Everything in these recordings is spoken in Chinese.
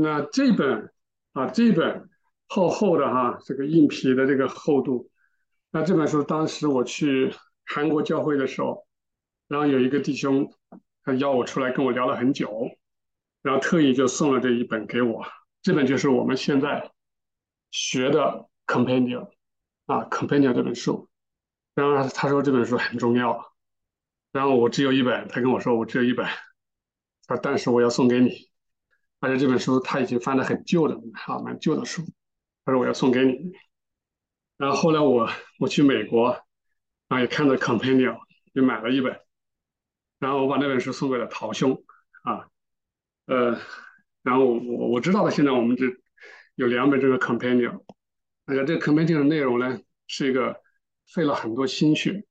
那这本啊，这本厚厚的哈，这个硬皮的这个厚度。那这本书当时我去韩国教会的时候，然后有一个弟兄他邀我出来跟我聊了很久，然后特意就送了这一本给我。这本就是我们现在学的 Companion 啊，Companion 这本书。然后他说这本书很重要，然后我只有一本，他跟我说我只有一本，他但是我要送给你，而且这本书他已经翻得很旧了，啊，蛮旧的书，他说我要送给你。然后后来我我去美国，啊也看到 Companion，就买了一本，然后我把那本书送给了陶兄，啊，呃，然后我我知道的现在我们这有两本这个 Companion，那个这个 Companion 的内容呢是一个。费了很多心血，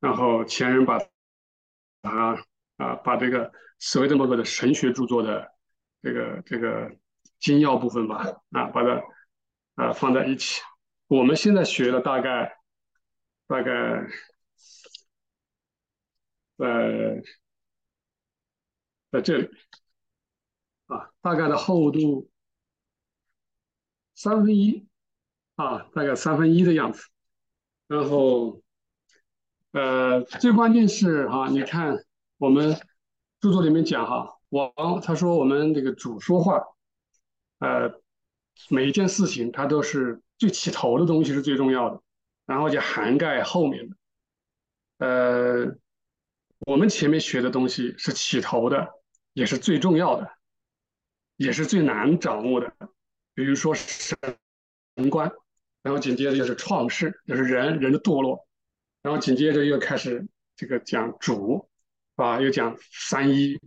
然后前人把啊啊把这个所谓的某个的神学著作的这个这个精要部分吧啊把它啊放在一起。我们现在学的大概大概在在这里啊，大概的厚度三分一啊，大概三分一的样子。然后，呃，最关键是哈，你看我们著作里面讲哈，王他说我们这个主说话，呃，每一件事情它都是最起头的东西是最重要的，然后就涵盖后面的。呃，我们前面学的东西是起头的，也是最重要的，也是最难掌握的，比如说神观。然后紧接着就是创世，就是人人的堕落，然后紧接着又开始这个讲主，啊，又讲三一，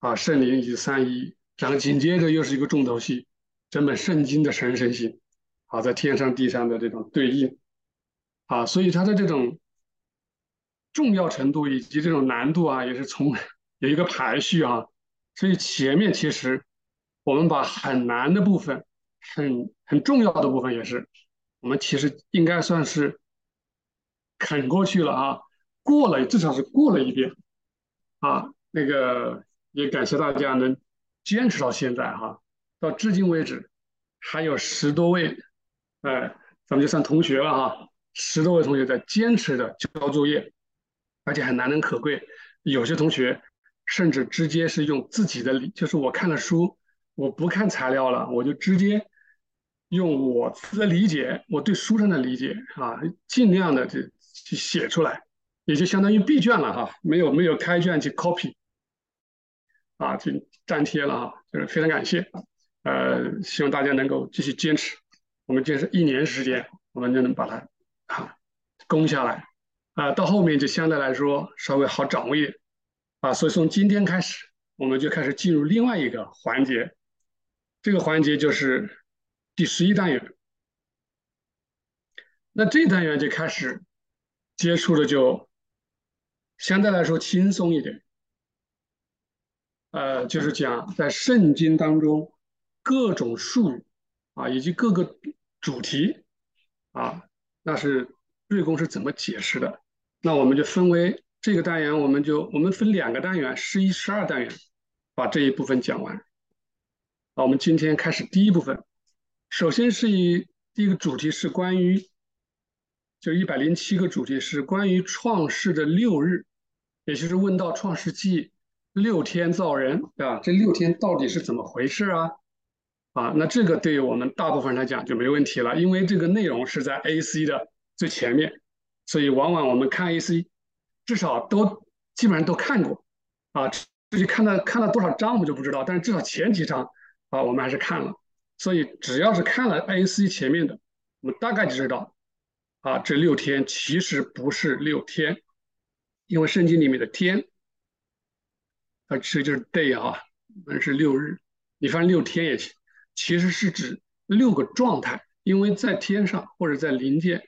啊，圣灵以及三一，然后紧接着又是一个重头戏，整本圣经的神圣性，啊，在天上地上的这种对应，啊，所以它的这种重要程度以及这种难度啊，也是从有一个排序啊，所以前面其实我们把很难的部分，很很重要的部分也是。我们其实应该算是啃过去了啊，过了至少是过了一遍啊。那个也感谢大家能坚持到现在哈，到至今为止还有十多位，哎，咱们就算同学了哈，十多位同学在坚持的交作业，而且还难能可贵。有些同学甚至直接是用自己的理，就是我看了书，我不看材料了，我就直接。用我的理解，我对书上的理解啊，尽量的去去写出来，也就相当于闭卷了哈，没有没有开卷去 copy，啊，就粘贴了哈，就是非常感谢，呃，希望大家能够继续坚持，我们坚持一年时间，我们就能把它啊攻下来，啊，到后面就相对来说稍微好掌握一点，啊，所以从今天开始，我们就开始进入另外一个环节，这个环节就是。第十一单元，那这单元就开始接触的就相对来说轻松一点，呃，就是讲在圣经当中各种术语啊，以及各个主题啊，那是瑞公是怎么解释的？那我们就分为这个单元，我们就我们分两个单元，十一、十二单元，把这一部分讲完。好，我们今天开始第一部分。首先是以第一个主题是关于，就一百零七个主题是关于创世的六日，也就是问到创世纪六天造人，对吧？这六天到底是怎么回事啊？啊，那这个对于我们大部分人来讲就没问题了，因为这个内容是在 A C 的最前面，所以往往我们看 A C，至少都基本上都看过，啊，至于看了看了多少章我就不知道，但是至少前几章啊我们还是看了。所以只要是看了 A C 前面的，我们大概就知道，啊，这六天其实不是六天，因为圣经里面的天，它其实就是 day 啊，们是六日。你翻六天也行其实是指六个状态，因为在天上或者在灵界，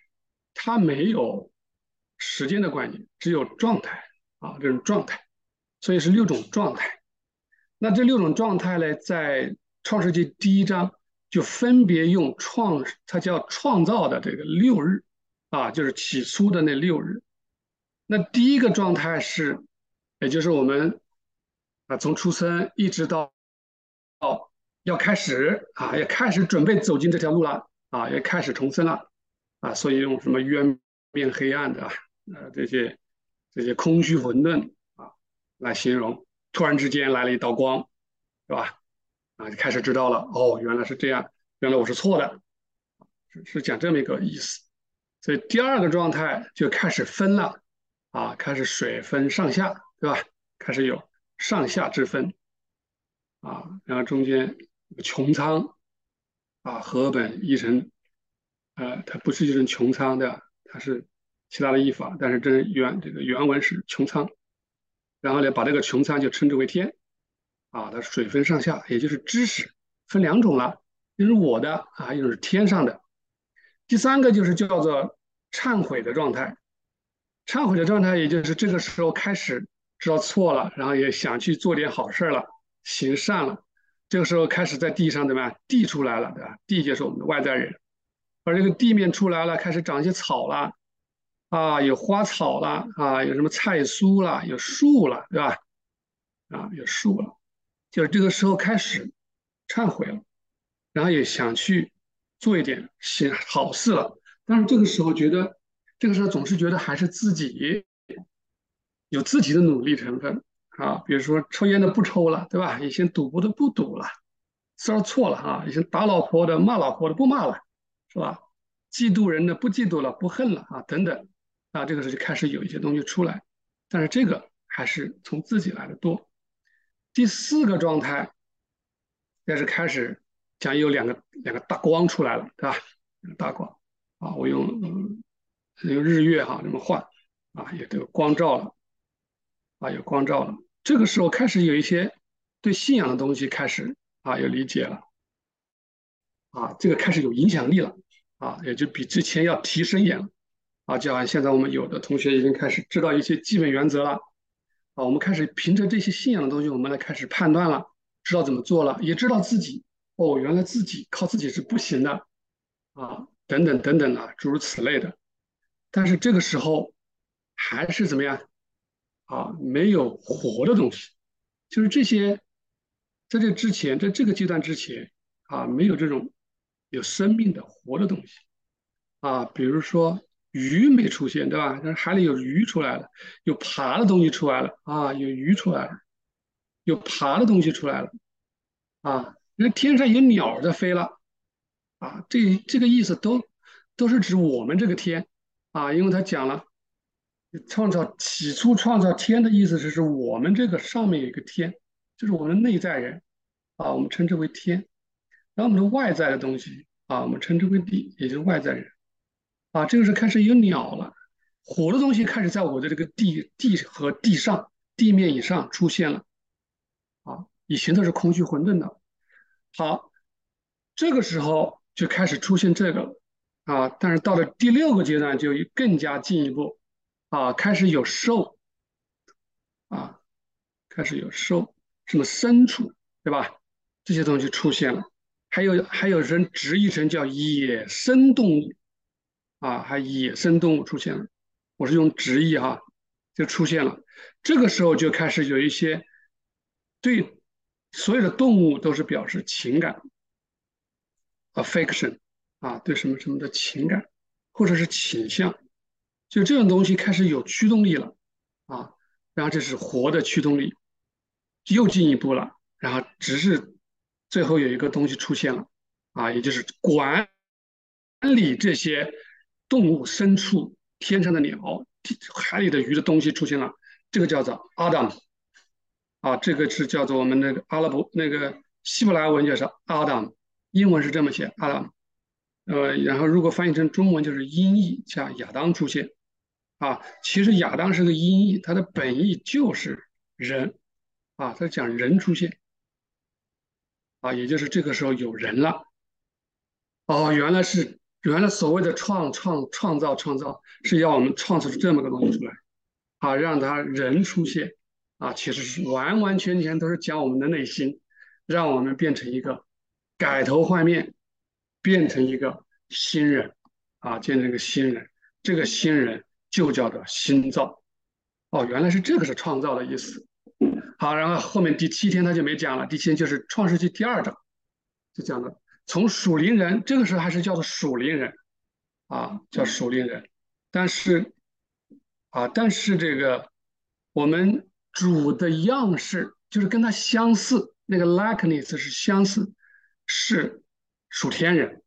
它没有时间的观念，只有状态啊，这种状态，所以是六种状态。那这六种状态呢，在创世纪第一章。就分别用创，它叫创造的这个六日，啊，就是起初的那六日。那第一个状态是，也就是我们从出生一直到到要开始啊，要开始准备走进这条路了啊，要开始重生了啊，所以用什么渊面黑暗的啊，呃这些这些空虚混沌啊来形容，突然之间来了一道光，是吧？啊，就开始知道了，哦，原来是这样，原来我是错的，是是讲这么一个意思。所以第二个状态就开始分了啊，开始水分上下，对吧？开始有上下之分啊，然后中间。穹苍啊，河本一成，呃，它不是译成穹苍的，它是其他的译法，但是这原这个原文是穹苍，然后呢，把这个穹苍就称之为天，啊，它水分上下，也就是知识分两种了，一种是我的啊，一种是天上的。第三个就是叫做忏悔的状态，忏悔的状态，也就是这个时候开始知道错了，然后也想去做点好事了，行善了。这个时候开始在地上怎么样？地出来了，对吧？地就是我们的外在人，而这个地面出来了，开始长一些草了，啊，有花草了，啊，有什么菜蔬了，有树了，对吧？啊，有树了，就是这个时候开始忏悔了，然后也想去做一点行好事了，但是这个时候觉得，这个时候总是觉得还是自己有自己的努力成分。啊，比如说抽烟的不抽了，对吧？以前赌博的不赌了，虽然错了啊。以前打老婆的、骂老婆的不骂了，是吧？嫉妒人的不嫉妒了，不恨了啊，等等。啊，这个时候就开始有一些东西出来，但是这个还是从自己来的多。第四个状态，也是开始讲有两个两个大光出来了，对吧？大光啊，我用用日月哈这么换啊，也都有光照了。啊，有光照了，这个时候开始有一些对信仰的东西开始啊有理解了，啊，这个开始有影响力了，啊，也就比之前要提升一点了，啊，就好像现在我们有的同学已经开始知道一些基本原则了，啊，我们开始凭着这些信仰的东西，我们来开始判断了，知道怎么做了，也知道自己哦，原来自己靠自己是不行的，啊，等等等等啊，诸如此类的，但是这个时候还是怎么样？啊，没有活的东西，就是这些，在这之前，在这个阶段之前，啊，没有这种有生命的活的东西，啊，比如说鱼没出现，对吧？但是海里有鱼出来了，有爬的东西出来了，啊，有鱼出来了，有爬的东西出来了，啊，那天上有鸟在飞了，啊，这这个意思都都是指我们这个天，啊，因为他讲了。创造起初创造天的意思是，是我们这个上面有一个天，就是我们内在人啊，我们称之为天。然后我们的外在的东西啊，我们称之为地，也就是外在人啊。这个时候开始有鸟了，活的东西开始在我的这个地地和地上地面以上出现了啊。以前都是空虚混沌的，好，这个时候就开始出现这个了啊。但是到了第六个阶段，就更加进一步。啊，开始有兽，啊，开始有兽，什么牲畜，对吧？这些东西出现了，还有还有人直译成叫野生动物，啊，还野生动物出现了，我是用直译哈，就出现了。这个时候就开始有一些对所有的动物都是表示情感，affection，啊，对什么什么的情感，或者是倾向。就这种东西开始有驱动力了，啊，然后这是活的驱动力，又进一步了，然后只是最后有一个东西出现了，啊，也就是管理这些动物、牲畜、天上的鸟、海里的鱼的东西出现了，这个叫做 Adam，啊，这个是叫做我们那个阿拉伯那个希伯来文叫做 Adam，英文是这么写 Adam，呃，然后如果翻译成中文就是音译加亚当出现。啊，其实亚当是个音译，它的本意就是人，啊，他讲人出现，啊，也就是这个时候有人了，哦，原来是原来所谓的创创创造创造是要我们创造出这么个东西出来，啊，让他人出现，啊，其实是完完全全都是讲我们的内心，让我们变成一个改头换面，变成一个新人，啊，变成一个新人，这个新人。就叫做新造，哦，原来是这个是创造的意思。好，然后后面第七天他就没讲了，第七天就是创世纪第二章，就讲的从属灵人，这个时候还是叫做属灵人啊，叫属灵人。但是啊，但是这个我们主的样式就是跟他相似，那个 likeness 是相似，是属天人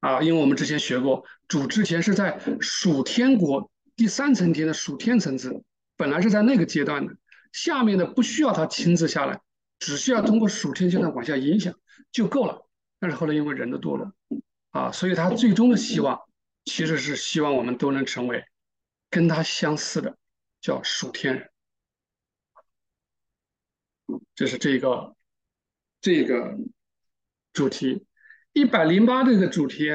啊，因为我们之前学过，主之前是在属天国第三层天的属天层次，本来是在那个阶段的，下面的不需要他亲自下来，只需要通过属天阶段往下影响就够了。但是后来因为人的堕落啊，所以他最终的希望其实是希望我们都能成为。跟他相似的叫属天人，这是这个这个主题。一百零八这个主题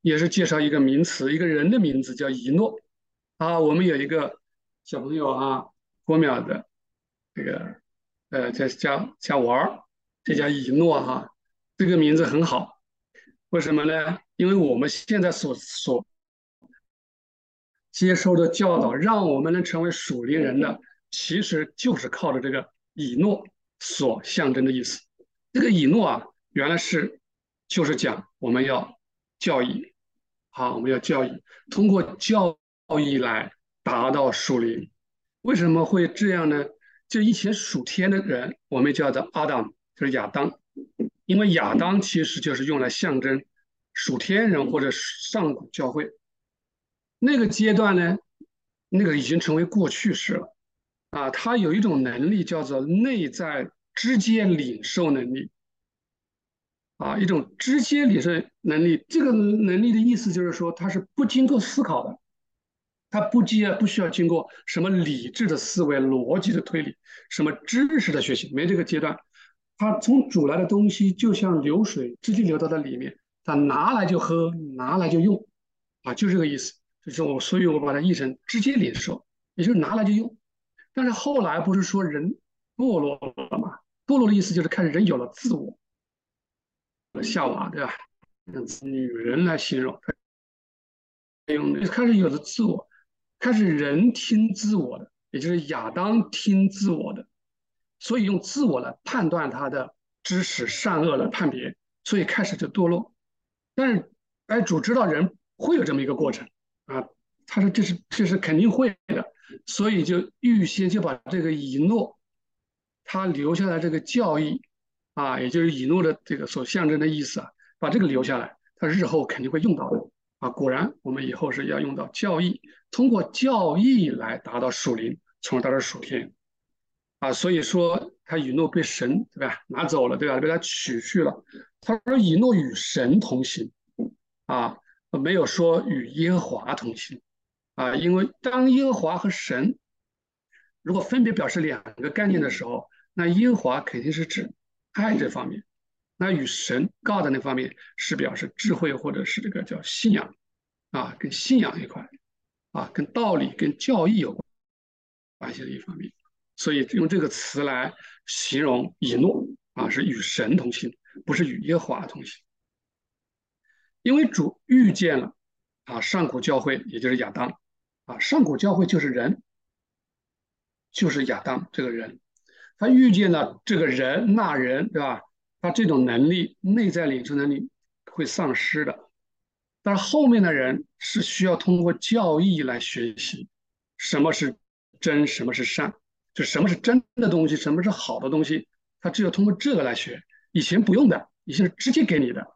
也是介绍一个名词，一个人的名字叫一诺啊。我们有一个小朋友啊，郭淼的这个呃在家家玩儿，这叫以诺哈，这个名字很好。为什么呢？因为我们现在所所接受的教导，让我们能成为属灵人的，其实就是靠着这个以诺所象征的意思。这个以诺啊，原来是就是讲我们要教育，好，我们要教育，通过教奥义来达到属灵。为什么会这样呢？就以前属天的人，我们叫做阿当，就是亚当，因为亚当其实就是用来象征属天人或者上古教会。那个阶段呢，那个已经成为过去式了，啊，他有一种能力叫做内在直接领受能力，啊，一种直接领受能力。这个能力的意思就是说，他是不经过思考的，他不接不需要经过什么理智的思维、逻辑的推理、什么知识的学习，没这个阶段，他从主来的东西就像流水，直接流到他里面，他拿来就喝，拿来就用，啊，就这个意思。就是我，所以我把它译成直接领受，也就是拿来就用。但是后来不是说人堕落了吗？堕落的意思就是开始人有了自我。夏娃对吧？用女人来形容，用开始有了自我，开始人听自我的，也就是亚当听自我的，所以用自我来判断他的知识善恶来判别，所以开始就堕落。但是哎，主知道人会有这么一个过程。啊，他说这是这是肯定会的，所以就预先就把这个以诺，他留下来这个教义，啊，也就是以诺的这个所象征的意思啊，把这个留下来，他日后肯定会用到的啊。果然，我们以后是要用到教义，通过教义来达到属灵，从而达到属天，啊，所以说他以诺被神对吧拿走了对吧，被他取去了。他说以诺与神同行，啊。没有说与耶和华同行，啊，因为当耶和华和神如果分别表示两个概念的时候，那耶和华肯定是指爱这方面，那与神 God 那方面是表示智慧或者是这个叫信仰，啊，跟信仰一块，啊，跟道理跟教义有关系的一方面，所以用这个词来形容以诺啊，是与神同行，不是与耶和华同行。因为主遇见了啊，上古教会，也就是亚当啊，上古教会就是人，就是亚当这个人，他遇见了这个人那人，对吧？他这种能力，内在领受能力会丧失的。但是后面的人是需要通过教义来学习什么是真，什么是善，就什么是真的东西，什么是好的东西，他只有通过这个来学，以前不用的，以前是直接给你的。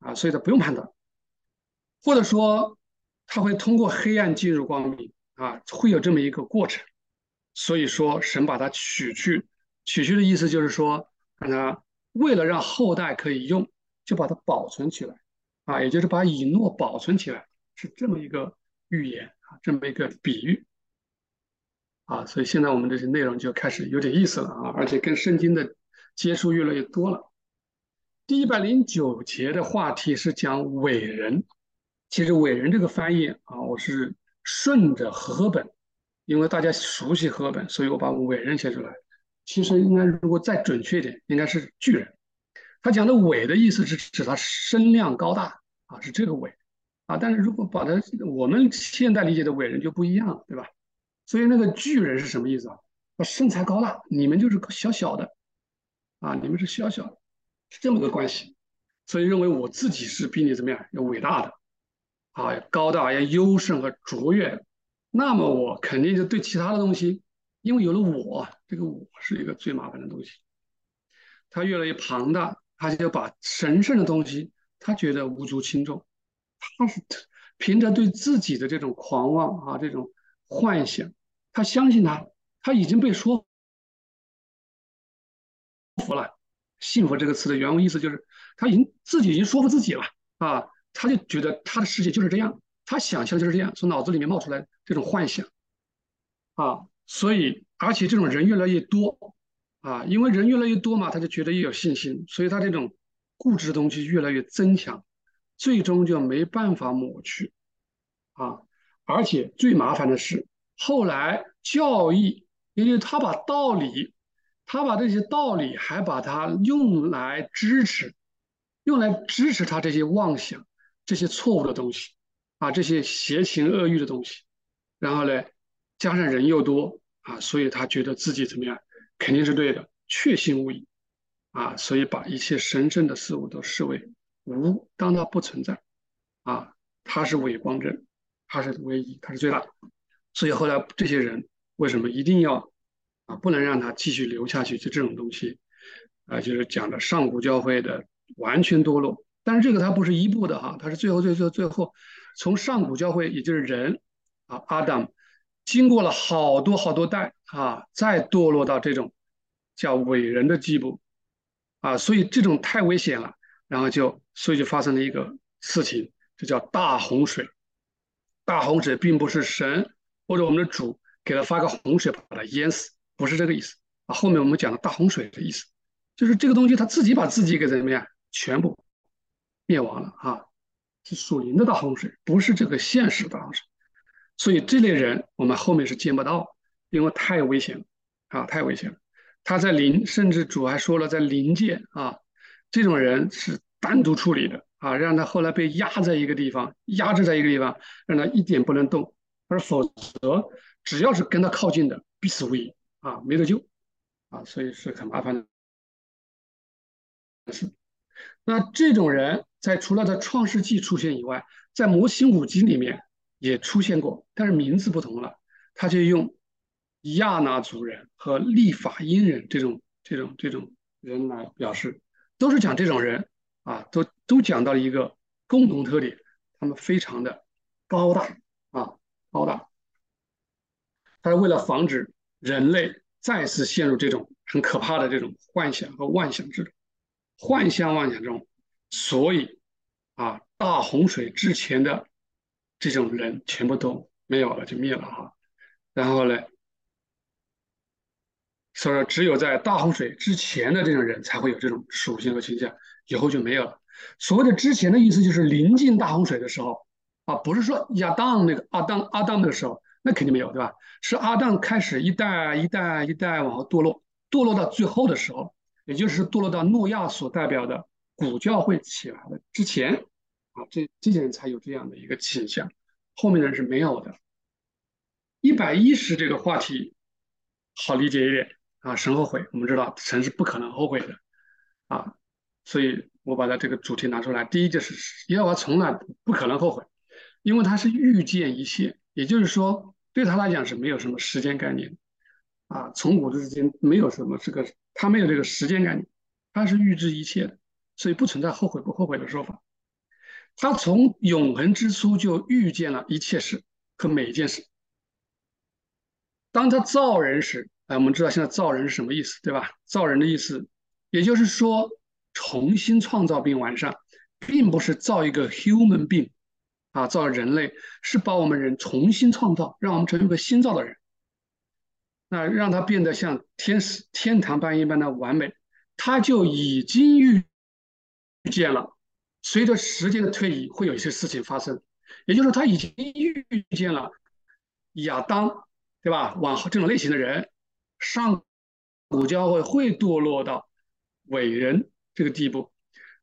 啊，所以他不用判断，或者说他会通过黑暗进入光明啊，会有这么一个过程。所以说神把它取去，取去的意思就是说，让他为了让后代可以用，就把它保存起来啊，也就是把以诺保存起来，是这么一个预言啊，这么一个比喻啊。所以现在我们这些内容就开始有点意思了啊，而且跟圣经的接触越来越多了。第一百零九节的话题是讲伟人，其实伟人这个翻译啊，我是顺着和本，因为大家熟悉和本，所以我把伟人写出来。其实应该如果再准确一点，应该是巨人。他讲的伟的意思是指他身量高大啊，是这个伟啊。但是如果把它我们现代理解的伟人就不一样了，对吧？所以那个巨人是什么意思啊？他身材高大，你们就是小小的啊，你们是小小的。是这么个关系，所以认为我自己是比你怎么样要伟大的，啊，高大、要优胜和卓越，那么我肯定就对其他的东西，因为有了我，这个我是一个最麻烦的东西。他越来越庞大，他就要把神圣的东西，他觉得无足轻重，他是凭着对自己的这种狂妄啊，这种幻想，他相信他，他已经被说服了。幸福这个词的原文意思就是，他已经自己已经说服自己了啊，他就觉得他的世界就是这样，他想象就是这样，从脑子里面冒出来这种幻想啊，所以而且这种人越来越多啊，因为人越来越多嘛，他就觉得越有信心，所以他这种固执的东西越来越增强，最终就没办法抹去啊，而且最麻烦的是后来教义，因为他把道理。他把这些道理还把它用来支持，用来支持他这些妄想、这些错误的东西，啊，这些邪情恶欲的东西。然后呢，加上人又多啊，所以他觉得自己怎么样，肯定是对的，确信无疑，啊，所以把一切神圣的事物都视为无，当它不存在，啊，他是伪光正，他是唯一，他是最大。所以后来这些人为什么一定要？啊，不能让他继续留下去，就这种东西，啊，就是讲的上古教会的完全堕落。但是这个它不是一步的哈，它是最后最最最后，从上古教会，也就是人啊，阿当，经过了好多好多代啊，再堕落到这种叫伟人的地步啊，所以这种太危险了。然后就所以就发生了一个事情，这叫大洪水。大洪水并不是神或者我们的主给他发个洪水把他淹死。不是这个意思啊！后面我们讲的大洪水的意思，就是这个东西它自己把自己给怎么样，全部灭亡了啊！是属灵的大洪水，不是这个现实的大洪水。所以这类人我们后面是见不到，因为太危险了啊！太危险了。他在灵，甚至主还说了，在灵界啊，这种人是单独处理的啊，让他后来被压在一个地方，压制在一个地方，让他一点不能动，而否则只要是跟他靠近的，必死无疑。啊，没得救，啊，所以是很麻烦的事。那这种人在除了在《创世纪》出现以外，在模型五经里面也出现过，但是名字不同了。他就用亚纳族人和利法因人这种这种这种人来表示，都是讲这种人啊，都都讲到了一个共同特点，他们非常的高大啊，高大。他是为了防止。人类再次陷入这种很可怕的这种幻想和妄想之中，幻象妄想中，所以啊，大洪水之前的这种人全部都没有了，就灭了哈。然后呢，所以说只有在大洪水之前的这种人才会有这种属性和倾向，以后就没有了。所谓的之前的意思就是临近大洪水的时候啊，不是说亚当那个阿当阿当那个时候。那肯定没有，对吧？是阿当开始一代一代一代往后堕落，堕落到最后的时候，也就是堕落到诺亚所代表的古教会起来的之前，啊，这这些人才有这样的一个倾向，后面的人是没有的。一百一十这个话题好理解一点啊，神后悔，我们知道神是不可能后悔的啊，所以我把它这个主题拿出来。第一就是耶和华从来不可能后悔，因为他是预见一切。也就是说，对他来讲是没有什么时间概念，啊，从古至今没有什么这个，他没有这个时间概念，他是预知一切的，所以不存在后悔不后悔的说法。他从永恒之初就预见了一切事和每一件事。当他造人时，哎，我们知道现在造人是什么意思，对吧？造人的意思，也就是说重新创造并完善，并不是造一个 human being。啊，造人类是把我们人重新创造，让我们成为一个新造的人，那让他变得像天使、天堂般一般的完美，他就已经预见了，随着时间的推移会有一些事情发生，也就是他已经预见了亚当，对吧？往后这种类型的人，上古教会会堕落到伟人这个地步，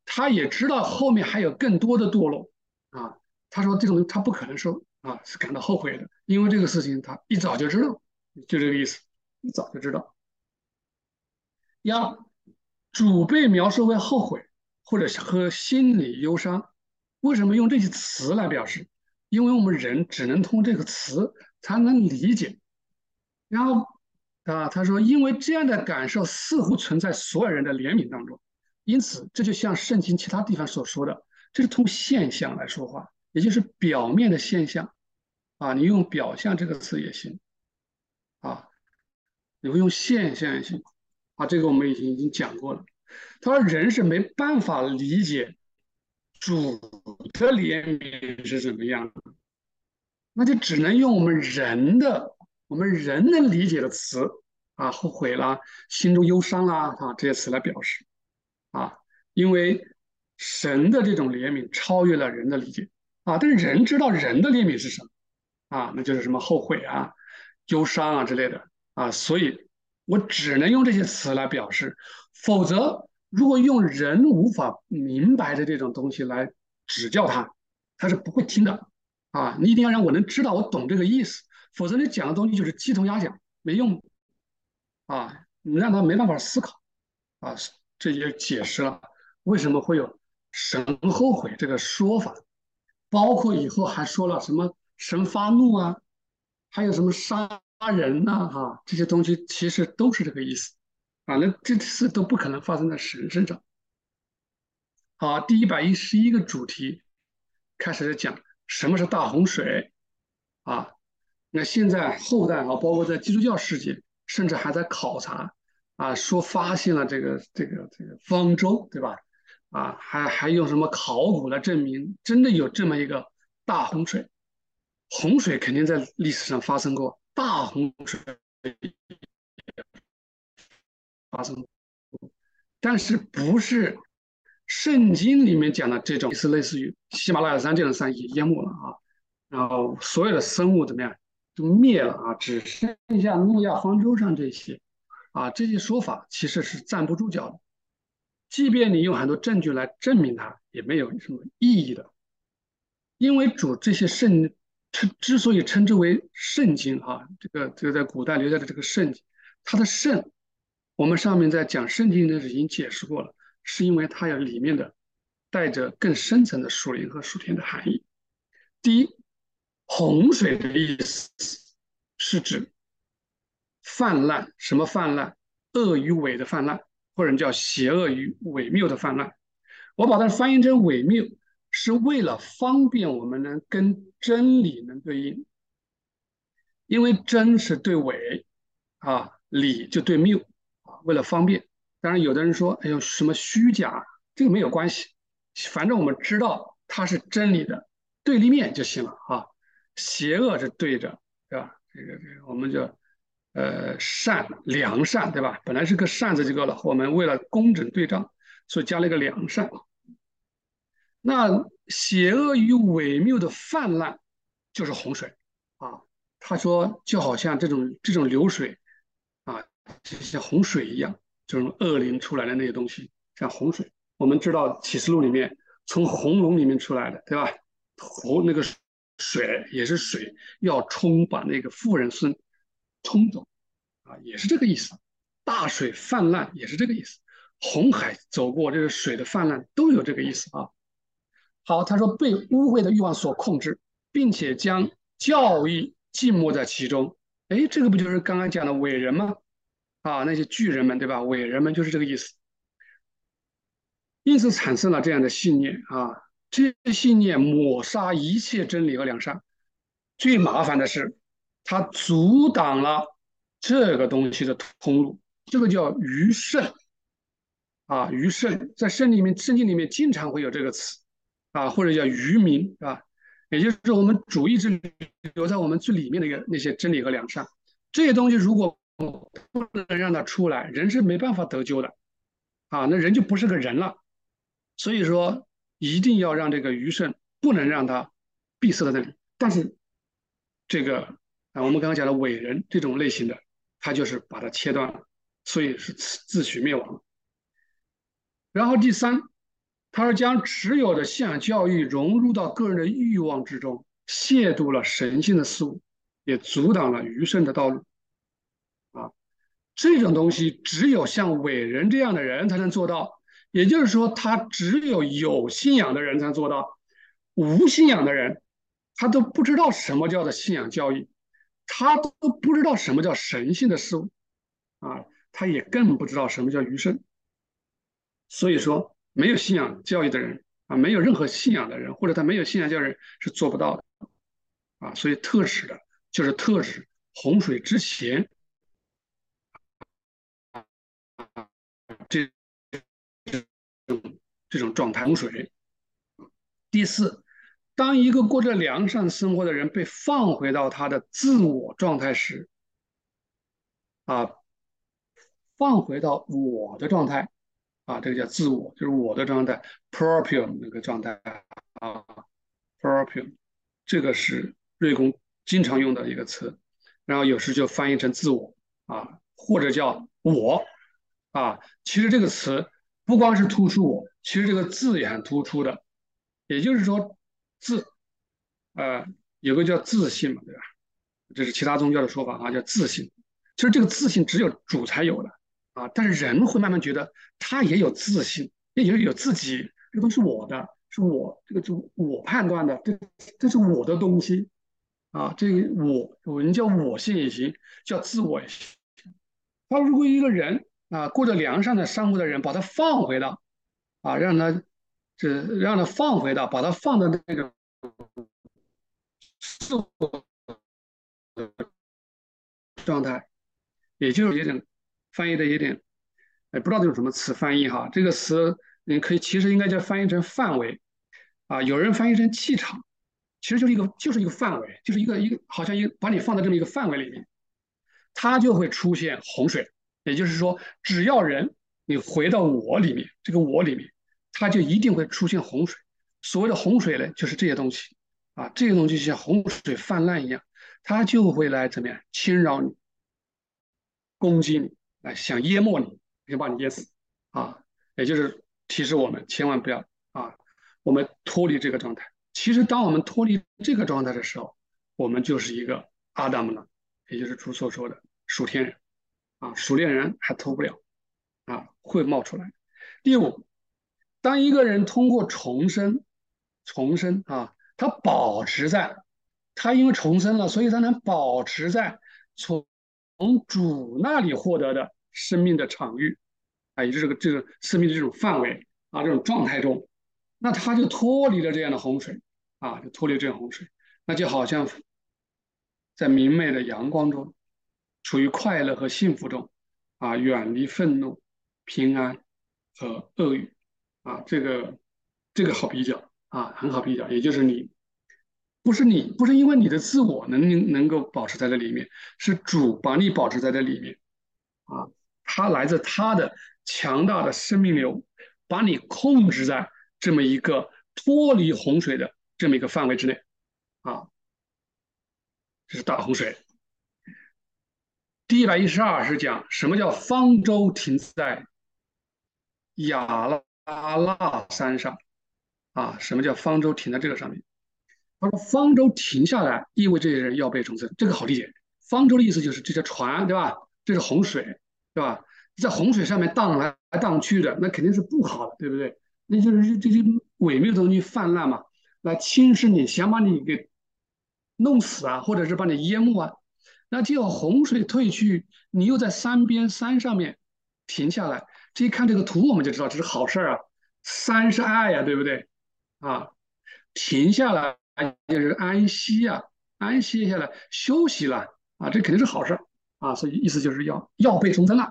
他也知道后面还有更多的堕落啊。他说：“这种他不可能说啊，是感到后悔的，因为这个事情他一早就知道，就这个意思，一早就知道。呀，主被描述为后悔，或者是和心理忧伤。为什么用这些词来表示？因为我们人只能通这个词才能理解。然后啊，他说，因为这样的感受似乎存在所有人的怜悯当中，因此这就像圣经其他地方所说的，这是从现象来说话，也就是表面的现象。啊，你用表象这个词也行。啊，你会用现象也行。啊，这个我们已经已经讲过了。他说，人是没办法理解主的怜悯是怎么样的，那就只能用我们人的、我们人能理解的词啊，后悔啦、心中忧伤啦啊这些词来表示啊，因为神的这种怜悯超越了人的理解啊。但是人知道人的怜悯是什么啊，那就是什么后悔啊、忧伤啊之类的啊，所以。我只能用这些词来表示，否则如果用人无法明白的这种东西来指教他，他是不会听的啊！你一定要让我能知道我懂这个意思，否则你讲的东西就是鸡同鸭讲，没用啊！你让他没办法思考啊！这就解释了为什么会有神后悔这个说法，包括以后还说了什么神发怒啊，还有什么。杀人呐，哈，这些东西其实都是这个意思，啊，那这次都不可能发生在神身上。好，第一百一十一个主题开始讲什么是大洪水，啊，那现在后代啊，包括在基督教世界，甚至还在考察，啊，说发现了这个这个这个方舟，对吧？啊，还还用什么考古来证明真的有这么一个大洪水？洪水肯定在历史上发生过。大洪水发生，但是不是圣经里面讲的这种，是类似于喜马拉雅山这种山也淹没了啊，然后所有的生物怎么样都灭了啊，只剩下诺亚方舟上这些啊，这些说法其实是站不住脚的，即便你用很多证据来证明它，也没有什么意义的，因为主这些圣。之之所以称之为圣经啊，这个这个在古代留下的这个圣经，它的圣，我们上面在讲圣经的时候已经解释过了，是因为它有里面的带着更深层的属灵和属天的含义。第一，洪水的意思是指泛滥，什么泛滥？恶与伪的泛滥，或者叫邪恶与伪谬的泛滥。我把它翻译成伪谬。是为了方便我们能跟真理能对应，因为真是对伪啊，理就对谬。为了方便，当然有的人说，哎呦，什么虚假，这个没有关系，反正我们知道它是真理的对立面就行了啊。邪恶是对着，对吧？这个这个，我们叫呃善良善，对吧？本来是个善字就够了，我们为了工整对仗，所以加了一个良善。那邪恶与伪谬的泛滥，就是洪水啊。他说，就好像这种这种流水，就像洪水一样，这种恶灵出来的那些东西，像洪水。我们知道启示录里面从红龙里面出来的，对吧？湖那个水也是水，要冲把那个富人孙冲走啊，也是这个意思。大水泛滥也是这个意思。红海走过这个水的泛滥都有这个意思啊。好，他说被污秽的欲望所控制，并且将教义浸没在其中。哎，这个不就是刚刚讲的伟人吗？啊，那些巨人们，对吧？伟人们就是这个意思。因此产生了这样的信念啊，这些信念抹杀一切真理和良善。最麻烦的是，它阻挡了这个东西的通路。这个叫余圣啊，余圣在圣里面，圣经里面经常会有这个词。啊，或者叫愚民，是吧？也就是我们主义之留在我们最里面的一个那些真理和良善，这些东西如果不能让他出来，人是没办法得救的，啊，那人就不是个人了。所以说，一定要让这个余圣不能让他闭塞在那里。但是，这个啊，我们刚刚讲的伟人这种类型的，他就是把它切断了，所以是自取灭亡。然后第三。他是将持有的信仰教育融入到个人的欲望之中，亵渎了神性的事物，也阻挡了余生的道路。这种东西只有像伟人这样的人才能做到，也就是说，他只有有信仰的人才能做到，无信仰的人，他都不知道什么叫做信仰教育，他都不知道什么叫神性的事物，啊，他也更不知道什么叫余生。所以说，没有信仰教育的人啊，没有任何信仰的人，或者他没有信仰教育是做不到的，啊，所以特指的就是特指洪水之前这。这种状态，洪水。第四，当一个过着良善生活的人被放回到他的自我状态时，啊，放回到我的状态，啊，这个叫自我，就是我的状态 p r o p r i u m 那个状态啊 p r o p r i u m 这个是瑞公经常用的一个词，然后有时就翻译成自我啊，或者叫我啊，其实这个词。不光是突出我，其实这个字也很突出的，也就是说，自，呃，有个叫自信嘛，对吧？这是其他宗教的说法啊，叫自信。其实这个自信只有主才有的啊，但是人会慢慢觉得他也有自信，也有有自己，这都是我的，是我这个就我判断的，这这是我的东西啊，这个我有人叫我信也行，叫自我也行。他如果一个人。啊，过着良善的生活的人，把他放回到，啊，让他，这让他放回到，把他放到那个自我状态，也就是有点翻译的有点，哎，不知道用什么词翻译哈。这个词你可以其实应该叫翻译成范围，啊，有人翻译成气场，其实就是一个就是一个范围，就是一个一个好像一个把你放在这么一个范围里面，它就会出现洪水。也就是说，只要人你回到我里面，这个我里面，它就一定会出现洪水。所谓的洪水呢，就是这些东西啊，这些东西就像洪水泛滥一样，它就会来怎么样侵扰你、攻击你，来想淹没你，想把你淹死啊。也就是提示我们千万不要啊，我们脱离这个状态。其实，当我们脱离这个状态的时候，我们就是一个阿达姆了，也就是主所说的属天人。啊，熟练人还偷不了，啊，会冒出来。第五，当一个人通过重生，重生啊，他保持在，他因为重生了，所以他能保持在从主那里获得的生命的场域，啊，也就是这个这个生命的这种范围啊，这种状态中，那他就脱离了这样的洪水，啊，就脱离这样洪水，那就好像在明媚的阳光中。处于快乐和幸福中，啊，远离愤怒、平安和恶语，啊，这个这个好比较啊，很好比较。也就是你不是你，不是因为你的自我能能够保持在这里面，是主把你保持在这里面，啊，他来自他的强大的生命流，把你控制在这么一个脱离洪水的这么一个范围之内，啊，这是大洪水。第一百一十二是讲什么叫方舟停在亚拉拉山上啊？什么叫方舟停在这个上面？他说方舟停下来，意味这些人要被重生。这个好理解。方舟的意思就是这些船，对吧？这是洪水，对吧？在洪水上面荡来荡去的，那肯定是不好的，对不对？那就是这些伪谬的东西泛滥嘛，来侵蚀你，想把你给弄死啊，或者是把你淹没啊。那只有洪水退去，你又在山边山上面停下来，这一看这个图，我们就知道这是好事儿啊。山是爱呀，对不对？啊，停下来就是安息呀，安息下来休息了啊，这肯定是好事儿啊。所以意思就是要要被重生了。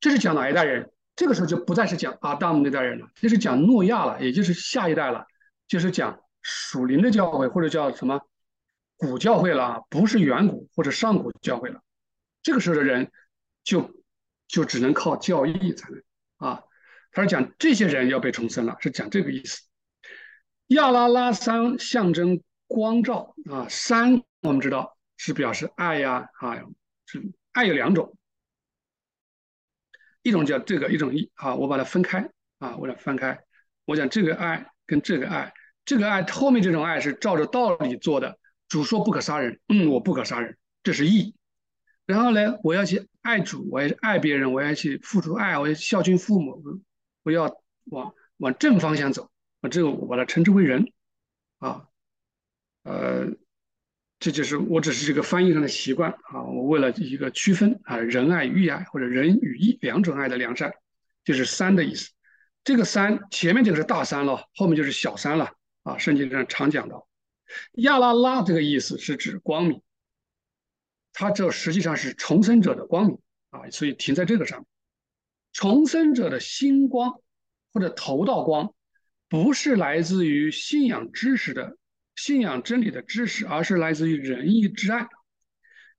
这是讲哪一代人？这个时候就不再是讲阿当那代人了，这是讲诺亚了，也就是下一代了，就是讲属灵的教会或者叫什么？古教会了，不是远古或者上古教会了，这个时候的人就就只能靠教义才能啊。他是讲这些人要被重生了，是讲这个意思。亚拉拉山象征光照啊，山我们知道是表示爱呀啊，是爱有两种，一种叫这个，一种一啊，我把它分开啊，我把它分开，我讲这个爱跟这个爱，这个爱后面这种爱是照着道理做的。主说不可杀人，嗯，我不可杀人，这是义。然后呢，我要去爱主，我要爱别人，我要去付出爱，我要孝敬父母，我要往往正方向走，啊，这个我把它称之为人，啊，呃，这就是我只是这个翻译上的习惯啊，我为了一个区分啊，仁爱、义爱或者仁与义两种爱的良善，就是三的意思。这个三前面这个是大三了，后面就是小三了啊，圣经上常讲到。亚拉拉这个意思是指光明，它这实际上是重生者的光明啊，所以停在这个上面。重生者的星光或者头道光，不是来自于信仰知识的信仰真理的知识，而是来自于仁义之爱。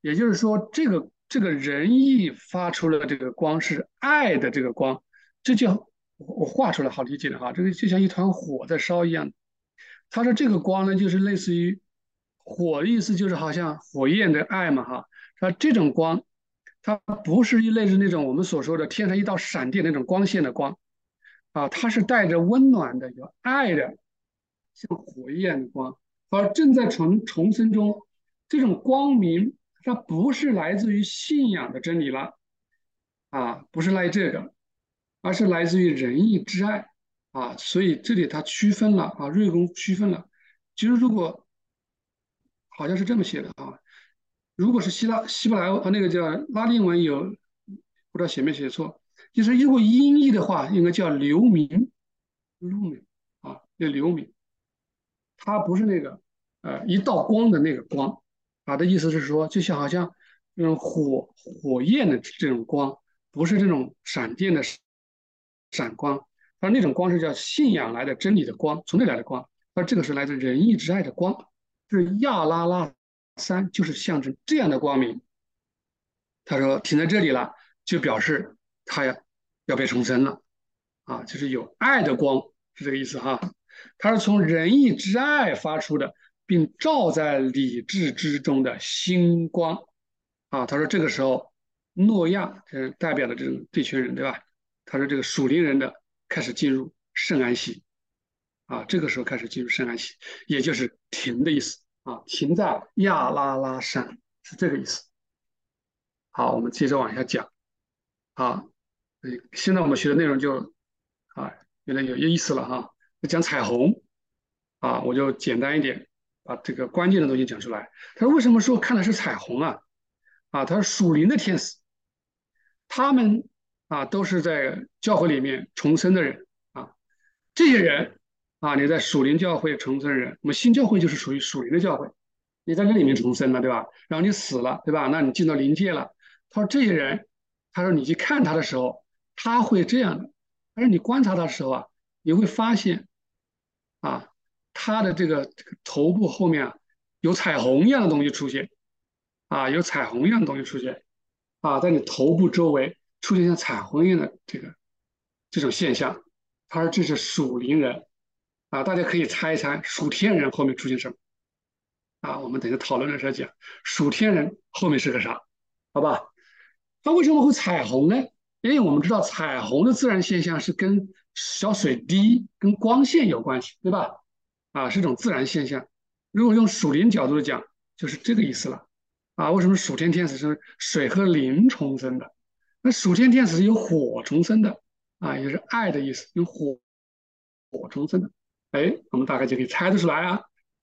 也就是说，这个这个仁义发出了这个光是爱的这个光，这叫我我画出来好理解的哈，这个就像一团火在烧一样。他说这个光呢，就是类似于火的意思，就是好像火焰的爱嘛哈。说这种光。它不是一类似那种我们所说的天上一道闪电那种光线的光，啊，它是带着温暖的、有爱的，像火焰的光。而正在重重生中，这种光明它不是来自于信仰的真理了，啊，不是来这个，而是来自于仁义之爱，啊，所以这里它区分了啊，瑞公区分了。其实如果好像是这么写的啊。如果是希腊希伯来啊，那个叫拉丁文有，不知道写没写错，就是如果音译的话，应该叫流明露明啊，叫流明，它不是那个呃一道光的那个光，啊的意思是说，就像好像那种火火焰的这种光，不是这种闪电的闪光，而那种光是叫信仰来的真理的光，从那来的光，而这个是来自仁义之爱的光，是亚拉拉。三就是象征这样的光明。他说停在这里了，就表示他要要被重生了，啊，就是有爱的光，是这个意思哈。他是从仁义之爱发出的，并照在理智之中的星光，啊，他说这个时候诺亚就是代表的这种这群人对吧？他说这个属灵人的开始进入圣安息，啊，这个时候开始进入圣安息，也就是停的意思。啊，停在亚拉拉山是这个意思。好，我们接着往下讲。啊，现在我们学的内容就啊，有点有意思了哈。讲彩虹啊，我就简单一点，把这个关键的东西讲出来。他说为什么说看的是彩虹啊？啊，他说属灵的天使，他们啊都是在教会里面重生的人啊，这些人。啊，你在属灵教会重生的人，我们新教会就是属于属灵的教会，你在这里面重生了，对吧？然后你死了，对吧？那你进到灵界了。他说这些人，他说你去看他的时候，他会这样的。他说你观察他的时候啊，你会发现，啊，他的这个这个头部后面啊，有彩虹一样的东西出现，啊，有彩虹一样的东西出现，啊，在你头部周围出现像彩虹一样的这个这种现象。他说这是属灵人。啊，大家可以猜一猜，属天人后面出现什么？啊，我们等下讨论的时候讲，属天人后面是个啥？好吧？它为什么会彩虹呢？因为我们知道彩虹的自然现象是跟小水滴、跟光线有关系，对吧？啊，是一种自然现象。如果用属灵角度来讲，就是这个意思了。啊，为什么属天天使是水和灵重生的？那属天天使是由火重生的，啊，也是爱的意思，用火火重生的。哎，我们大概就可以猜得出来啊，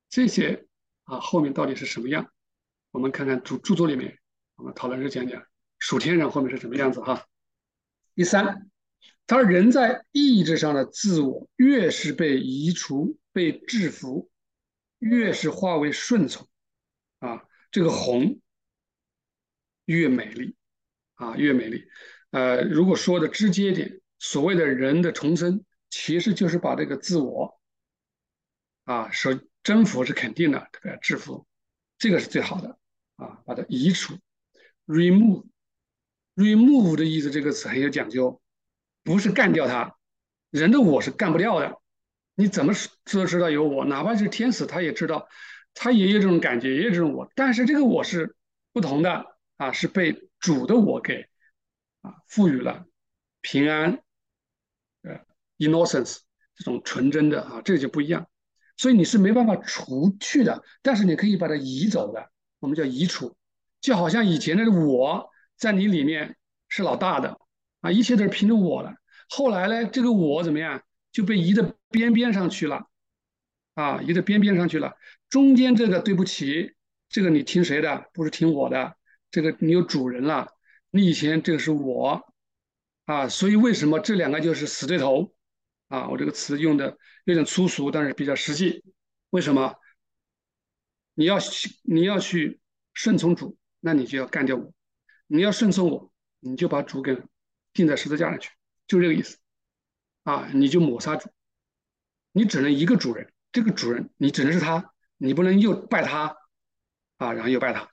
这些啊后面到底是什么样？我们看看著著作里面，我们讨论时讲讲属天人后面是什么样子哈。第三，他说人在意志上的自我越是被移除、被制服，越是化为顺从啊，这个红越美丽啊，越美丽。呃，如果说的直接点，所谓的人的重生，其实就是把这个自我。啊，说征服是肯定的，这个制服，这个是最好的啊，把它移除，remove，remove 的意思，这个词很有讲究，不是干掉它，人的我是干不掉的，你怎么都知道有我，哪怕是天使，他也知道，他也有这种感觉，也有这种我，但是这个我是不同的啊，是被主的我给啊赋予了平安，呃，innocence 这种纯真的啊，这个就不一样。所以你是没办法除去的，但是你可以把它移走的，我们叫移除，就好像以前的我在你里面是老大的啊，一切都是凭着我的。后来呢，这个我怎么样就被移到边边上去了，啊，移到边边上去了。中间这个对不起，这个你听谁的？不是听我的，这个你有主人了。你以前这个是我，啊，所以为什么这两个就是死对头？啊，我这个词用的有点粗俗，但是比较实际。为什么？你要你要去顺从主，那你就要干掉我；你要顺从我，你就把主给钉在十字架上去，就这个意思。啊，你就抹杀主，你只能一个主人，这个主人你只能是他，你不能又拜他，啊，然后又拜他，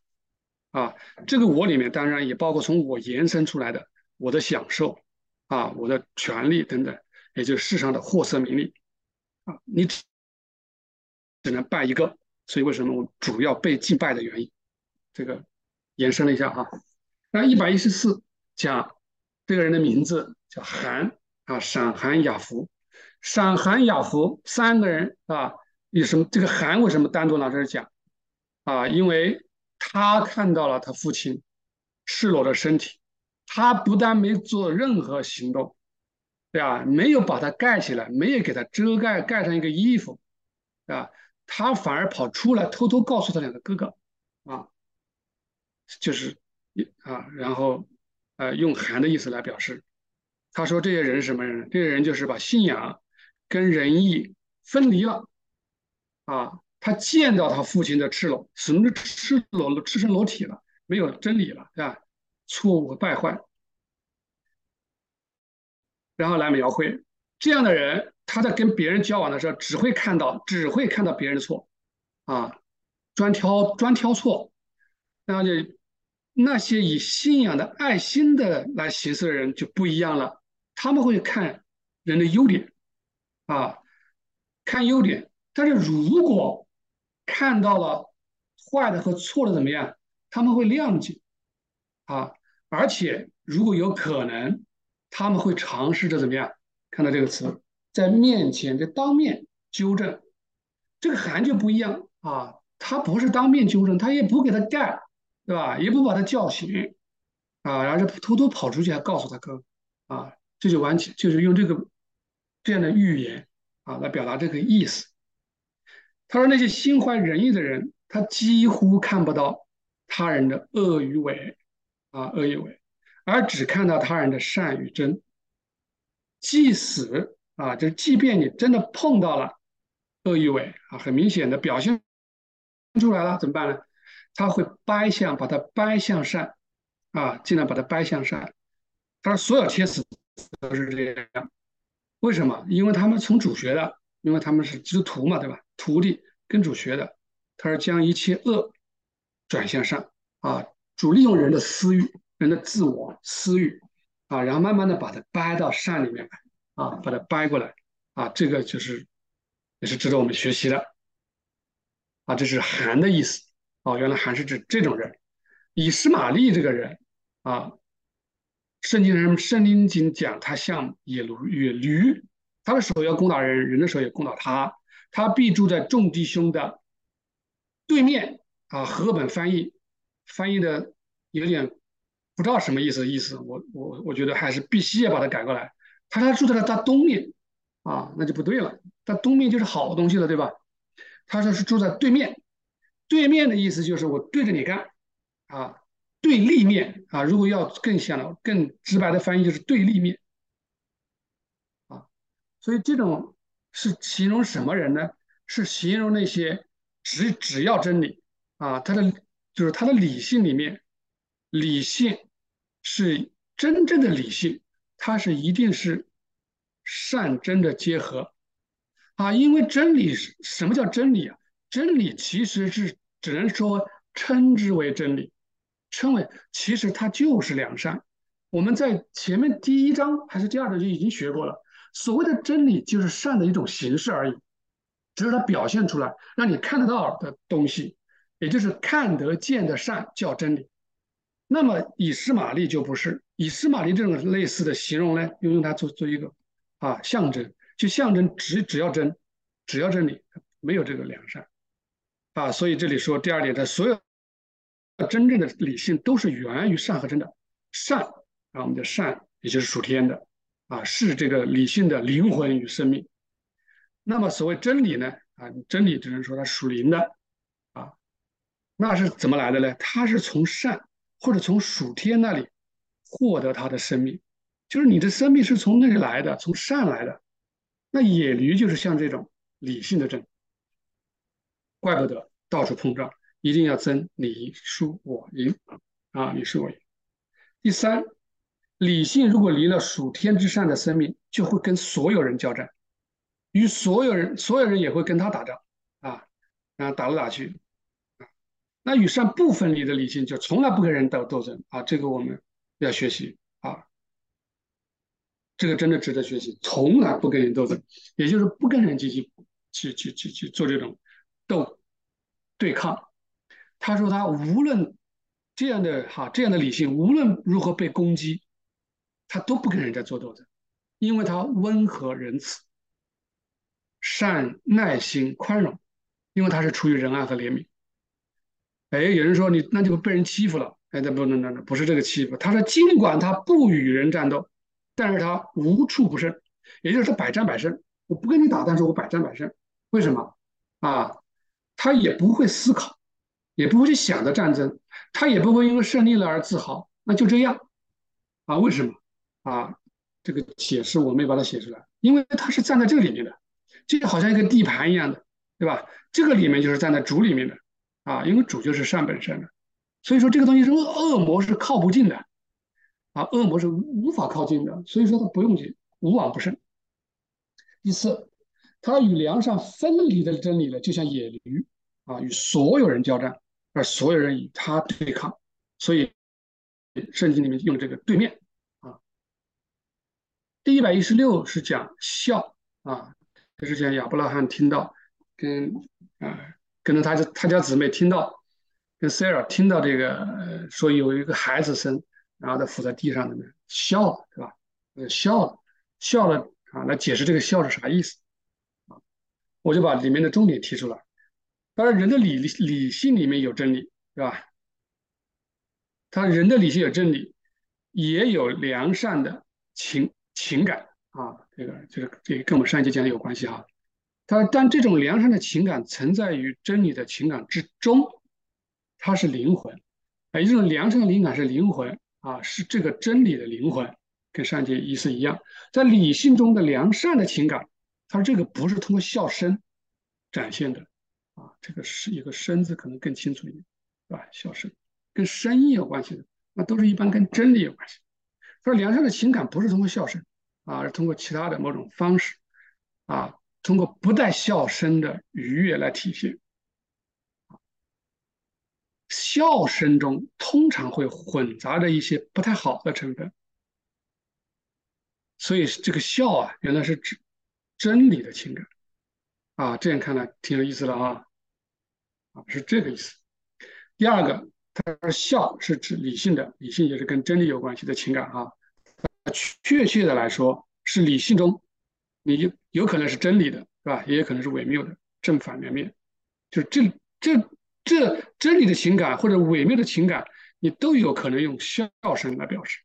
啊，这个我里面当然也包括从我延伸出来的我的享受，啊，我的权利等等，也就是世上的货色名利，啊，你只只能拜一个。所以为什么我主要被敬拜的原因，这个延伸了一下哈。那一百一十四讲这个人的名字叫韩啊，闪韩雅福，闪韩雅福三个人啊，有什么？这个韩为什么单独拿这儿讲啊？因为他看到了他父亲赤裸的身体，他不但没做任何行动，对吧？没有把他盖起来，没有给他遮盖，盖上一个衣服，啊？他反而跑出来，偷偷告诉他两个哥哥，啊，就是啊，然后呃，用寒的意思来表示。他说这些人是什么人？这些人就是把信仰跟仁义分离了，啊，他见到他父亲的赤裸，什么赤裸了，赤身裸体了，没有真理了，对吧？错误和败坏，然后来描绘这样的人。他在跟别人交往的时候，只会看到，只会看到别人的错，啊，专挑专挑错，那就那些以信仰的爱心的来行事的人就不一样了，他们会看人的优点，啊，看优点，但是如果看到了坏的和错的怎么样，他们会谅解，啊，而且如果有可能，他们会尝试着怎么样，看到这个词。在面前就当面纠正，这个韩就不一样啊，他不是当面纠正，他也不给他干，对吧？也不把他叫醒，啊，然后就偷偷跑出去还告诉他哥，啊，这就完全就是用这个这样的寓言啊来表达这个意思。他说那些心怀仁义的人，他几乎看不到他人的恶与伪，啊，恶与伪，而只看到他人的善与真，即使。啊，就即便你真的碰到了恶意伪啊，很明显的表现出来了，怎么办呢？他会掰向，把它掰向善啊，尽量把它掰向善。他说所有天使都是这样，为什么？因为他们从主学的，因为他们是基督徒嘛，对吧？徒弟跟主学的，他是将一切恶转向善啊，主利用人的私欲、人的自我私欲啊，然后慢慢的把它掰到善里面来。啊，把它掰过来，啊，这个就是也是值得我们学习的，啊，这是韩的意思，哦，原来韩是指这种人，以斯玛利这个人，啊，圣经人圣经经讲他像野驴，野驴，他的手要攻打人，人的手也攻打他，他必住在众弟兄的对面，啊，和本翻译翻译的有点不知道什么意思，意思我我我觉得还是必须要把它改过来。他他住在了他东面，啊，那就不对了。他东面就是好东西了，对吧？他说是住在对面，对面的意思就是我对着你干，啊，对立面啊。如果要更想更直白的翻译，就是对立面，啊。所以这种是形容什么人呢？是形容那些只只要真理啊，他的就是他的理性里面，理性是真正的理性。它是一定是善真的结合啊，因为真理是什么叫真理啊？真理其实是只能说称之为真理，称为其实它就是良善。我们在前面第一章还是第二章就已经学过了，所谓的真理就是善的一种形式而已，只是它表现出来让你看得到的东西，也就是看得见的善叫真理。那么以斯玛利就不是。以司马懿这种类似的形容呢，又用它做做一个啊象征，就象征只只要真，只要真理，没有这个良善啊。所以这里说第二点，它所有真正的理性都是源于善和真的善啊，我们的善也就是属天的啊，是这个理性的灵魂与生命那么所谓真理呢？啊，真理只能说它属灵的啊，那是怎么来的呢？它是从善或者从属天那里获得它的生命，就是你的生命是从那里来的，从善来的。那野驴就是像这种理性的真，怪不得到处碰撞，一定要争你输我赢啊，你输我赢。第三，理性如果离了属天之善的生命，就会跟所有人交战。与所有人，所有人也会跟他打仗啊，然后打来打去。那与善不分离的理性，就从来不跟人斗斗争啊。这个我们要学习啊，这个真的值得学习，从来不跟人斗争，也就是不跟人进行去去去去做这种斗对抗。他说他无论这样的哈这样的理性，无论如何被攻击，他都不跟人家做斗争，因为他温和仁慈。善、耐心、宽容，因为他是出于仁爱和怜悯。哎，有人说你那就被人欺负了。哎，那不能，那那不是这个欺负。他说，尽管他不与人战斗，但是他无处不胜，也就是他百战百胜。我不跟你打，但是我百战百胜。为什么？啊，他也不会思考，也不会去想着战争，他也不会因为胜利了而自豪。那就这样。啊，为什么？啊，这个解释我没把它写出来，因为他是站在这个里面的。这就好像一个地盘一样的，对吧？这个里面就是站在主里面的啊，因为主就是善本身的，所以说这个东西是恶恶魔是靠不近的啊，恶魔是无法靠近的，所以说他不用紧，无往不胜。第四，他与梁上分离的真理呢，就像野驴啊，与所有人交战，而所有人与他对抗，所以圣经里面用这个对面。第一百一十六是讲孝啊。就是讲亚伯拉罕听到，跟啊，跟着他他家姊妹听到，跟 Sarah 听到这个说有一个孩子生，然后他伏在地上，那边笑了，是吧？笑了，笑了啊，来解释这个笑是啥意思啊？我就把里面的重点提出来。当然，人的理理性里面有真理，是吧？他人的理性有真理，也有良善的情情感。啊，这个这个这跟我们上一节讲的有关系哈。他但这种良善的情感存在于真理的情感之中，它是灵魂，哎，这种良善的灵感是灵魂啊，是这个真理的灵魂，跟上一节意思一样。在理性中的良善的情感，它这个不是通过笑声展现的啊，这个是一个声字可能更清楚一点，是吧？笑声跟声音有关系的，那都是一般跟真理有关系。说良善的情感不是通过笑声。啊，而通过其他的某种方式，啊，通过不带笑声的愉悦来体现。笑声中通常会混杂着一些不太好的成分，所以这个笑啊，原来是指真理的情感。啊，这样看来挺有意思的啊，啊，是这个意思。第二个，他说笑是指理性的，理性也是跟真理有关系的情感啊。确切的来说，是理性中，你有可能是真理的，是吧？也有可能是伪谬的，正反两面。就是这这这真理的情感或者伪谬的情感，你都有可能用笑声来表示，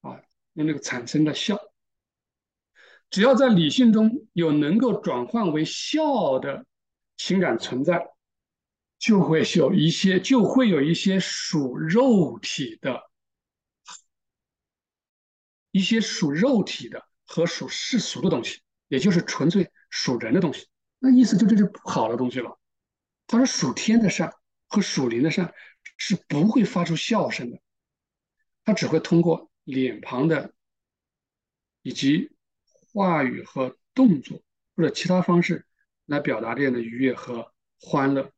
啊，用那个产生的笑。只要在理性中有能够转换为笑的情感存在，就会有一些就会有一些属肉体的。一些属肉体的和属世俗的东西，也就是纯粹属人的东西，那意思就这是不好的东西了。他说属天的善和属灵的善是不会发出笑声的，它只会通过脸庞的以及话语和动作或者其他方式来表达这样的愉悦和欢乐。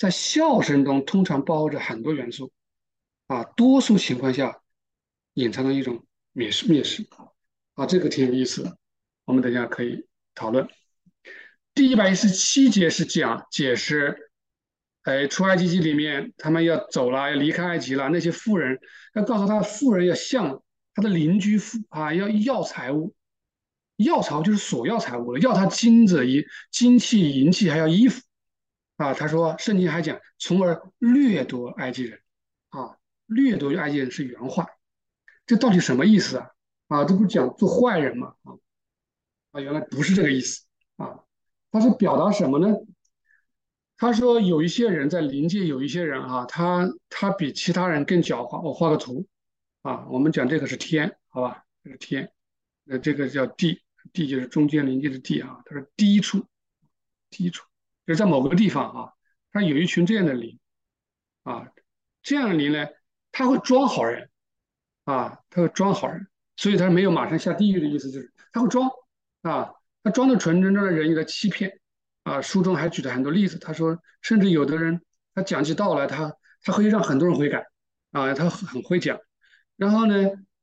在笑声中通常包含着很多元素，啊，多数情况下隐藏着一种。蔑视蔑视啊，这个挺有意思的，我们等下可以讨论。第一百一十七节是讲解释，哎，出埃及记里面他们要走了，要离开埃及了，那些富人要告诉他，富人要向他的邻居富啊，要要财物，要财就是索要财物了，要他金子、银金器、银器，还要衣服啊。他说，圣经还讲，从而掠夺埃及人啊，掠夺埃及人是原话。这到底什么意思啊？啊，这不讲做坏人吗？啊啊，原来不是这个意思啊！他是表达什么呢？他说有一些人在临界，有一些人啊，他他比其他人更狡猾。我画个图啊，我们讲这个是天，好吧？这是天，那这个叫地，地就是中间临界的地啊。他说低处，低处就在某个地方啊，他有一群这样的灵啊，这样的灵呢，他会装好人啊，他会装好人，所以他没有马上下地狱的意思，就是他会装啊，他装的纯真正的人，有他欺骗。啊，书中还举了很多例子。他说，甚至有的人他讲起道来，他他可以让很多人悔改啊，他很会讲。然后呢，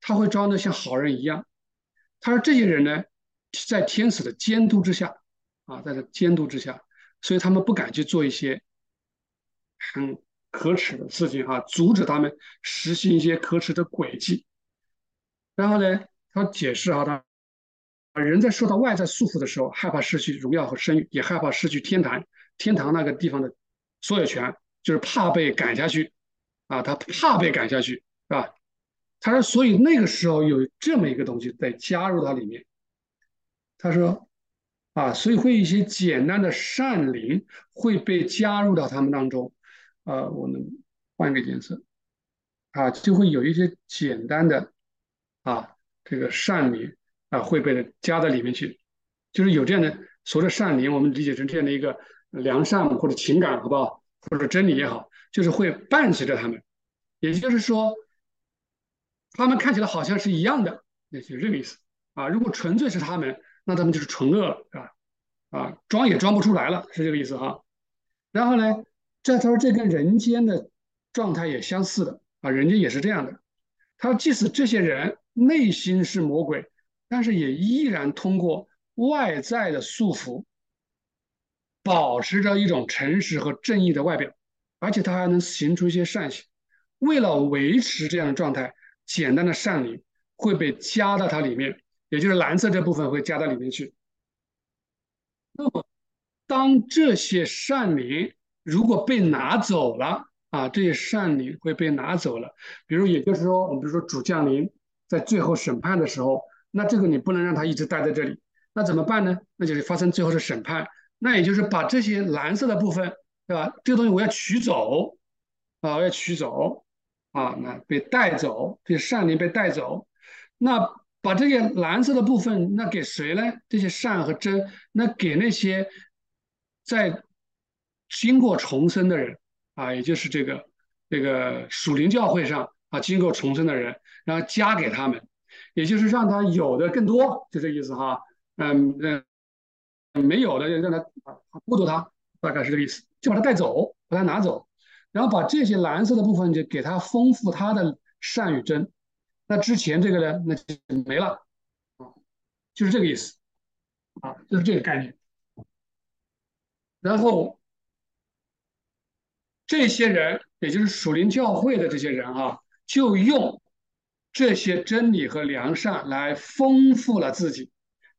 他会装的像好人一样。他说，这些人呢，在天使的监督之下啊，在这监督之下，所以他们不敢去做一些很可耻的事情啊，阻止他们实行一些可耻的轨迹。然后呢，他解释啊，他。人在受到外在束缚的时候，害怕失去荣耀和声誉，也害怕失去天堂天堂那个地方的所有权，就是怕被赶下去啊，他怕被赶下去，是吧？他说，所以那个时候有这么一个东西在加入到里面。他说，啊，所以会一些简单的善灵会被加入到他们当中，呃，我们换一个颜色，啊，就会有一些简单的啊，这个善灵。啊，会被加到里面去，就是有这样的所谓的善灵，我们理解成这样的一个良善或者情感，好不好？或者真理也好，就是会伴随着他们。也就是说，他们看起来好像是一样的，那就这个意思啊。如果纯粹是他们，那他们就是纯恶了，是吧？啊，装也装不出来了，是这个意思哈。然后呢，这他说这跟人间的状态也相似的啊，人间也是这样的。他说，即使这些人内心是魔鬼。但是也依然通过外在的束缚，保持着一种诚实和正义的外表，而且他还能行出一些善行。为了维持这样的状态，简单的善灵会被加到它里面，也就是蓝色这部分会加到里面去。那么，当这些善灵如果被拿走了啊，这些善灵会被拿走了。比如，也就是说，我们比如说主降临在最后审判的时候。那这个你不能让他一直待在这里，那怎么办呢？那就是发生最后的审判，那也就是把这些蓝色的部分，对吧？这个东西我要取走，啊，我要取走，啊，那被带走，这些善灵被带走，那把这些蓝色的部分，那给谁呢？这些善和真，那给那些在经过重生的人，啊，也就是这个这个属灵教会上啊，经过重生的人，然后加给他们。也就是让他有的更多，就这意思哈。嗯嗯，没有的就让他剥夺他，大概是这个意思，就把他带走，把他拿走，然后把这些蓝色的部分就给他丰富他的善与真。那之前这个呢，那就没了啊，就是这个意思啊，就是这个概念。然后这些人，也就是属灵教会的这些人啊，就用。这些真理和良善来丰富了自己。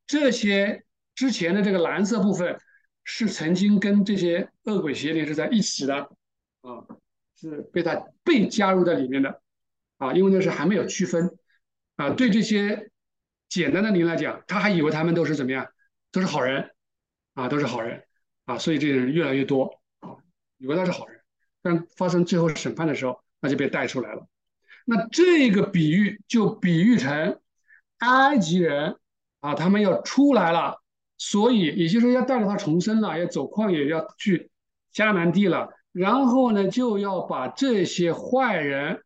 这些之前的这个蓝色部分是曾经跟这些恶鬼邪灵是在一起的啊，是被他被加入在里面的啊，因为那是还没有区分啊。对这些简单的灵来讲，他还以为他们都是怎么样，都是好人啊，都是好人啊，所以这些人越来越多啊，以为他是好人，但发生最后审判的时候，那就被带出来了。那这个比喻就比喻成埃及人啊，他们要出来了，所以也就是说要带着他重生了，要走旷野，要去迦南地了。然后呢，就要把这些坏人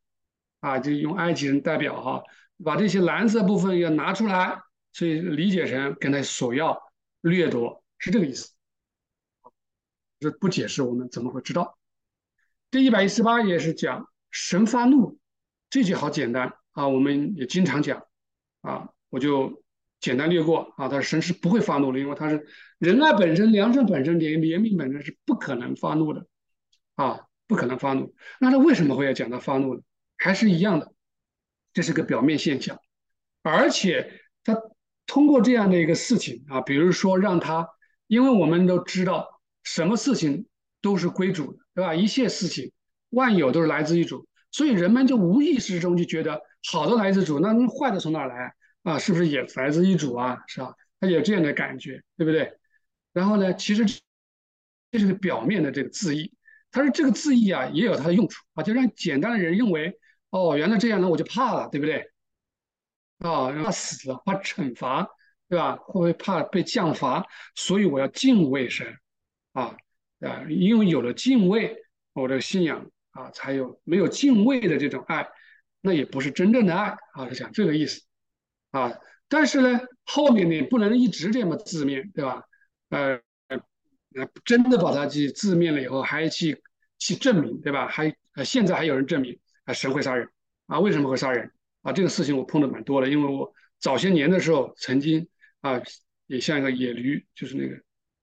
啊，就用埃及人代表哈，把这些蓝色部分要拿出来，所以理解成跟他索要掠夺，是这个意思。这不解释我们怎么会知道？第一百一十八页是讲神发怒。这句好简单啊，我们也经常讲啊，我就简单略过啊。他说神是不会发怒的，因为他是仁爱本身、良善本身、怜怜悯本身是不可能发怒的啊，不可能发怒。那他为什么会要讲他发怒呢？还是一样的，这是个表面现象，而且他通过这样的一个事情啊，比如说让他，因为我们都知道什么事情都是归主的，对吧？一切事情万有都是来自于主。所以人们就无意识中就觉得好的来自主，那坏的从哪来啊？是不是也来自于主啊？是吧？他有这样的感觉，对不对？然后呢，其实这是个表面的这个字义。他说这个字义啊，也有它的用处啊，就让简单的人认为，哦，原来这样那，我就怕了，对不对？啊，怕死了，怕惩罚，对吧？会不会怕被降罚？所以我要敬畏神，啊啊，因为有了敬畏，我的信仰啊才有。没有敬畏的这种爱，那也不是真正的爱啊，是讲这个意思啊。但是呢，后面呢不能一直这么字面对吧？呃，真的把它去字面了以后，还去去证明，对吧？还，现在还有人证明啊，神会杀人啊？为什么会杀人啊？这个事情我碰的蛮多的，因为我早些年的时候曾经啊，也像一个野驴，就是那个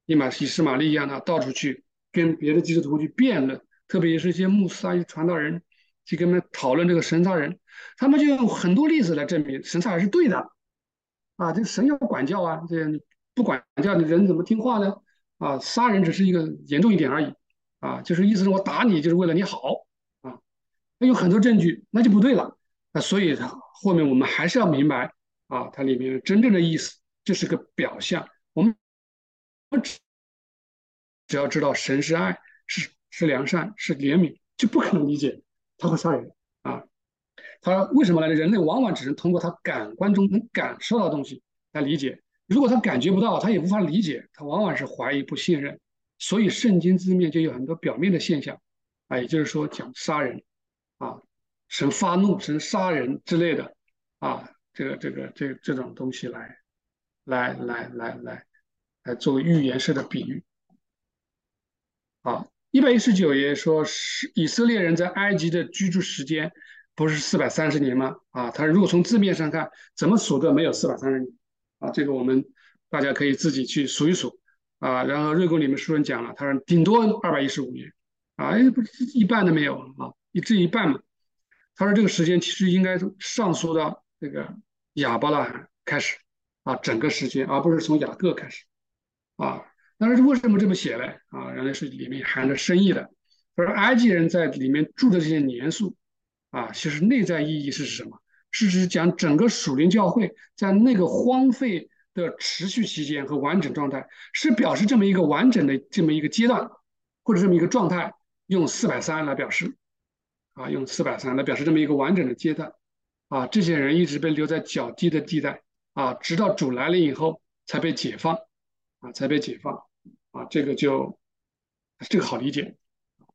伊玛西斯玛利一样的，到处去跟别的基督徒去辩论，特别是一些穆斯林传道人去跟他们讨论这个神杀人，他们就用很多例子来证明神杀人是对的。啊，这个神要管教啊，这样不管教，你人怎么听话呢？啊，杀人只是一个严重一点而已，啊，就是意思是我打你就是为了你好，那有很多证据，那就不对了。那所以后面我们还是要明白啊，它里面真正的意思就是个表象。我们只只要知道神是爱，是是良善，是怜悯，就不可能理解他会杀人啊。他为什么呢？人类往往只能通过他感官中能感受到的东西来理解。如果他感觉不到，他也无法理解。他往往是怀疑、不信任。所以圣经字面就有很多表面的现象，啊，也就是说讲杀人，啊，神发怒、神杀人之类的，啊，这个、这个、这这种东西来，来、来、来、来，来作为预言式的比喻。好，一百一十九页说是以色列人在埃及的居住时间。不是四百三十年吗？啊，他如果从字面上看，怎么数都没有四百三十年啊。这个我们大家可以自己去数一数啊。然后瑞公里面书人讲了，他说顶多二百一十五年啊，哎，不是一半都没有啊，一至一半嘛。他说这个时间其实应该上溯到这个亚伯拉罕开始啊，整个时间，而不是从雅各开始啊。但是为什么这么写呢？啊，原来是里面含着深意的。他说埃及人在里面住的这些年数。啊，其实内在意义是什么？是指讲整个属灵教会在那个荒废的持续期间和完整状态，是表示这么一个完整的这么一个阶段，或者这么一个状态，用四百三来表示，啊，用四百三来表示这么一个完整的阶段，啊，这些人一直被留在较低的地带，啊，直到主来了以后才被解放，啊，才被解放，啊，这个就这个好理解，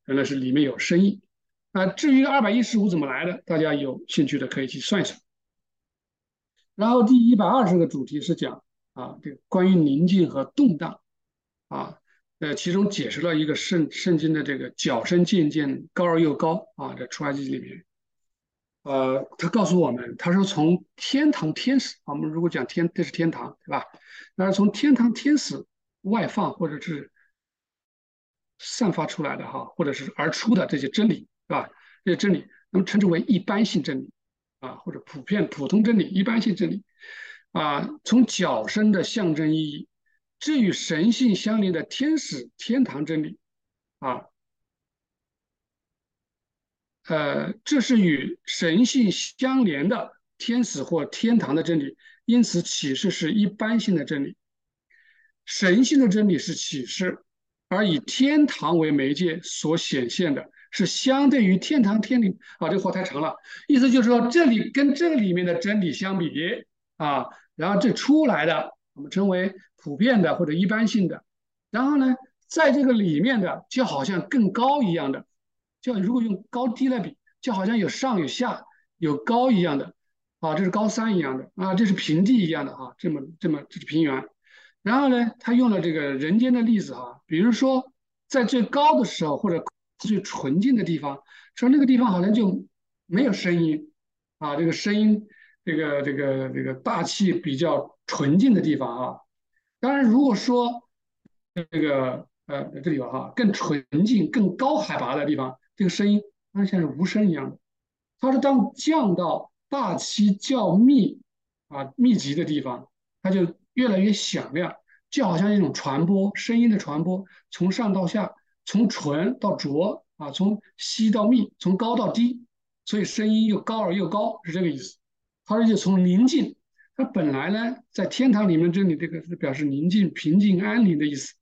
原来是里面有深意。啊，至于二百一十五怎么来的，大家有兴趣的可以去算一算。然后第一百二十个主题是讲啊，这个关于宁静和动荡。啊，呃，其中解释了一个圣圣经的这个角声渐渐高而又高啊，在出埃及里面，呃，他告诉我们，他说从天堂天使，我们如果讲天，这是天堂，对吧？那是从天堂天使外放或者是散发出来的哈，或者是而出的这些真理。是吧？这些真理，那么称之为一般性真理啊，或者普遍普通真理、一般性真理啊。从角声的象征意义，这与神性相连的天使、天堂真理啊，呃，这是与神性相连的天使或天堂的真理。因此，启示是一般性的真理，神性的真理是启示，而以天堂为媒介所显现的。是相对于天堂天理啊，这话太长了，意思就是说这里跟这里面的真理相比啊，然后这出来的我们称为普遍的或者一般性的，然后呢，在这个里面的就好像更高一样的，就如果用高低来比，就好像有上有下有高一样的啊，这是高山一样的啊，这是平地一样的啊，这么这么这是平原，然后呢，他用了这个人间的例子啊，比如说在最高的时候或者。最纯净的地方，说那个地方好像就没有声音啊，这个声音，这个这个这个大气比较纯净的地方啊。当然，如果说这个呃这里边哈更纯净、更高海拔的地方，这个声音它像是无声一样的。它是，当降到大气较密啊密集的地方，它就越来越响亮，就好像一种传播声音的传播，从上到下。从纯到浊啊，从稀到密，从高到低，所以声音又高而又高，是这个意思。它是就从宁静，它本来呢，在天堂里面这里这个是表示宁静、平静、安宁的意思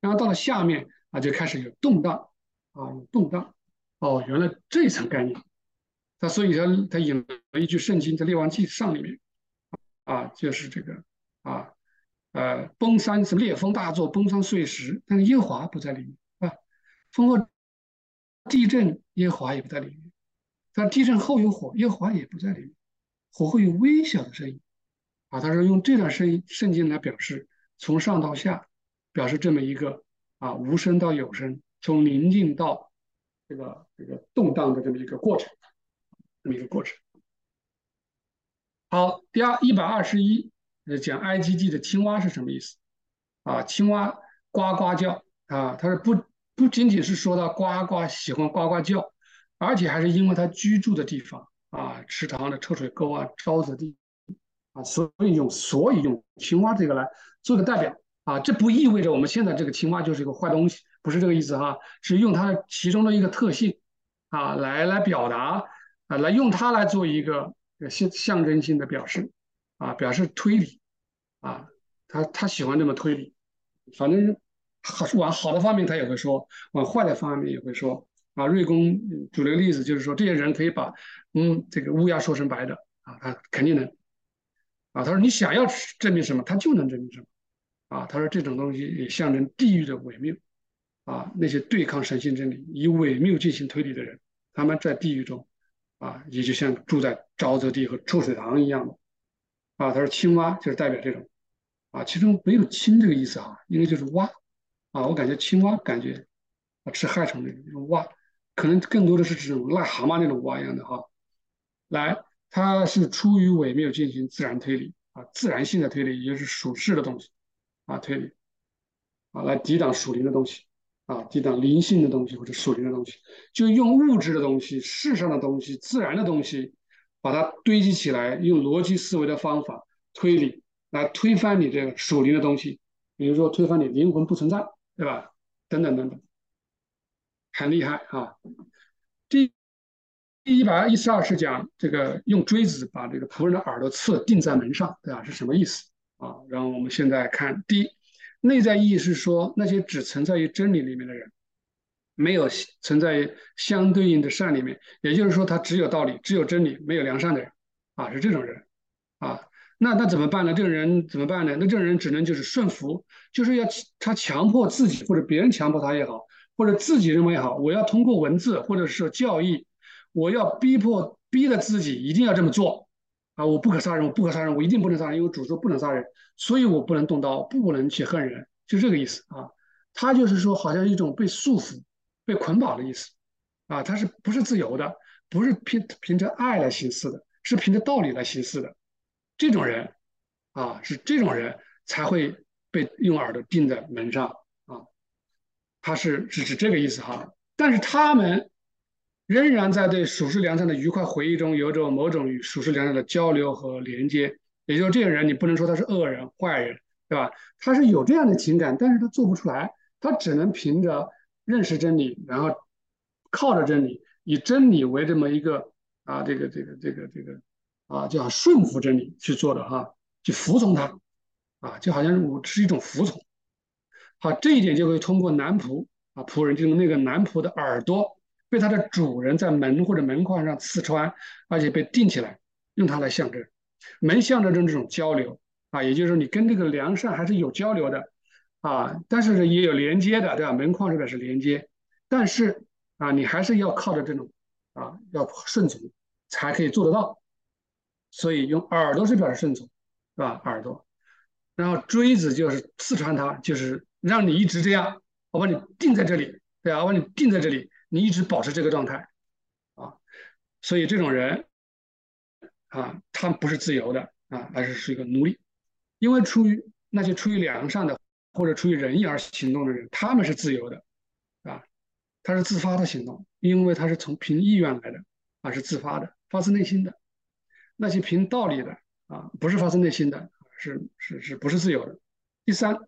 然后到了下面啊，就开始有动荡啊，有动荡。哦，原来这一层概念。他所以他他引了一句圣经在列王记上里面啊，就是这个啊呃崩山是烈风大作，崩山碎石，但是耶和华不在里面啊。风后地震，耶和华也不在里面。但地震后有火，耶和华也不在里面。火会有微小的声音啊。他说用这段声音圣经来表示从上到下，表示这么一个啊无声到有声，从宁静到这个这个动荡的这么一个过程，这么一个过程。好，第二一百二十一，呃，讲 I G G 的青蛙是什么意思啊？青蛙呱呱叫啊，它是不不仅仅是说到呱呱喜欢呱呱叫。而且还是因为它居住的地方啊，池塘的臭水沟啊，沼泽地啊，所以用所以用青蛙这个来做个代表啊，这不意味着我们现在这个青蛙就是一个坏东西，不是这个意思哈，是用它其中的一个特性啊来来表达啊，来用它来做一个象象征性的表示啊，表示推理啊，他他喜欢这么推理，反正好往好的方面他也会说，往坏的方面也会说。啊，瑞公举了个例子，就是说这些人可以把嗯这个乌鸦说成白的啊，他肯定能啊。他说你想要证明什么，他就能证明什么啊。他说这种东西也象征地狱的伪谬啊，那些对抗神性真理、以伪谬进行推理的人，他们在地狱中啊，也就像住在沼泽地和臭水塘一样的啊。他说青蛙就是代表这种啊，其中没有青这个意思啊，应该就是蛙啊。我感觉青蛙感觉啊吃害虫的那种蛙。可能更多的是这种癞蛤蟆那种蛙一样的哈，来，它是出于伪谬进行自然推理啊，自然性的推理，也就是属世的东西啊，推理啊，来抵挡属灵的东西啊，抵挡灵性的东西或者属灵的东西，就用物质的东西、世上的东西、自然的东西，把它堆积起来，用逻辑思维的方法推理来推翻你这个属灵的东西，比如说推翻你灵魂不存在，对吧？等等等等。很厉害啊！第第一百一十二是讲这个用锥子把这个仆人的耳朵刺钉在门上，对吧？是什么意思啊？然后我们现在看第一，内在意义是说那些只存在于真理里面的人，没有存在于相对应的善里面，也就是说他只有道理，只有真理，没有良善的人啊，是这种人啊。那那怎么办呢？这种人怎么办呢？那这种人只能就是顺服，就是要他强迫自己或者别人强迫他也好。或者自己认为也好，我要通过文字或者是教义，我要逼迫逼着自己一定要这么做啊！我不可杀人，我不可杀人，我一定不能杀人，因为主说不能杀人，所以我不能动刀，不能去恨人，就这个意思啊。他就是说，好像一种被束缚、被捆绑的意思啊。他是不是自由的？不是凭凭着爱来行事的，是凭着道理来行事的。这种人啊，是这种人才会被用耳朵钉在门上啊。他是是指这个意思哈，但是他们仍然在对蜀世良善的愉快回忆中有着某种与蜀世良善的交流和连接。也就是这个人，你不能说他是恶人、坏人，对吧？他是有这样的情感，但是他做不出来，他只能凭着认识真理，然后靠着真理，以真理为这么一个啊，这个这个这个这个啊，叫顺服真理去做的哈，去服从他啊，就好像我是一种服从。好，这一点就会通过男仆啊，仆人就是那个男仆的耳朵被它的主人在门或者门框上刺穿，而且被钉起来，用它来象征门象征着这种交流啊，也就是说你跟这个良善还是有交流的啊，但是也有连接的，对吧？门框这边是连接，但是啊，你还是要靠着这种啊，要顺从才可以做得到，所以用耳朵是表示顺从，是吧？耳朵，然后锥子就是刺穿它，就是。让你一直这样，我把你钉在这里，对啊，我把你钉在这里，你一直保持这个状态，啊，所以这种人，啊，他不是自由的啊，而是是一个奴隶，因为出于那些出于良善的或者出于仁义而行动的人，他们是自由的，啊，他是自发的行动，因为他是从凭意愿来的，啊，是自发的，发自内心的，那些凭道理的，啊，不是发自内心的，是是是不是自由的？第三。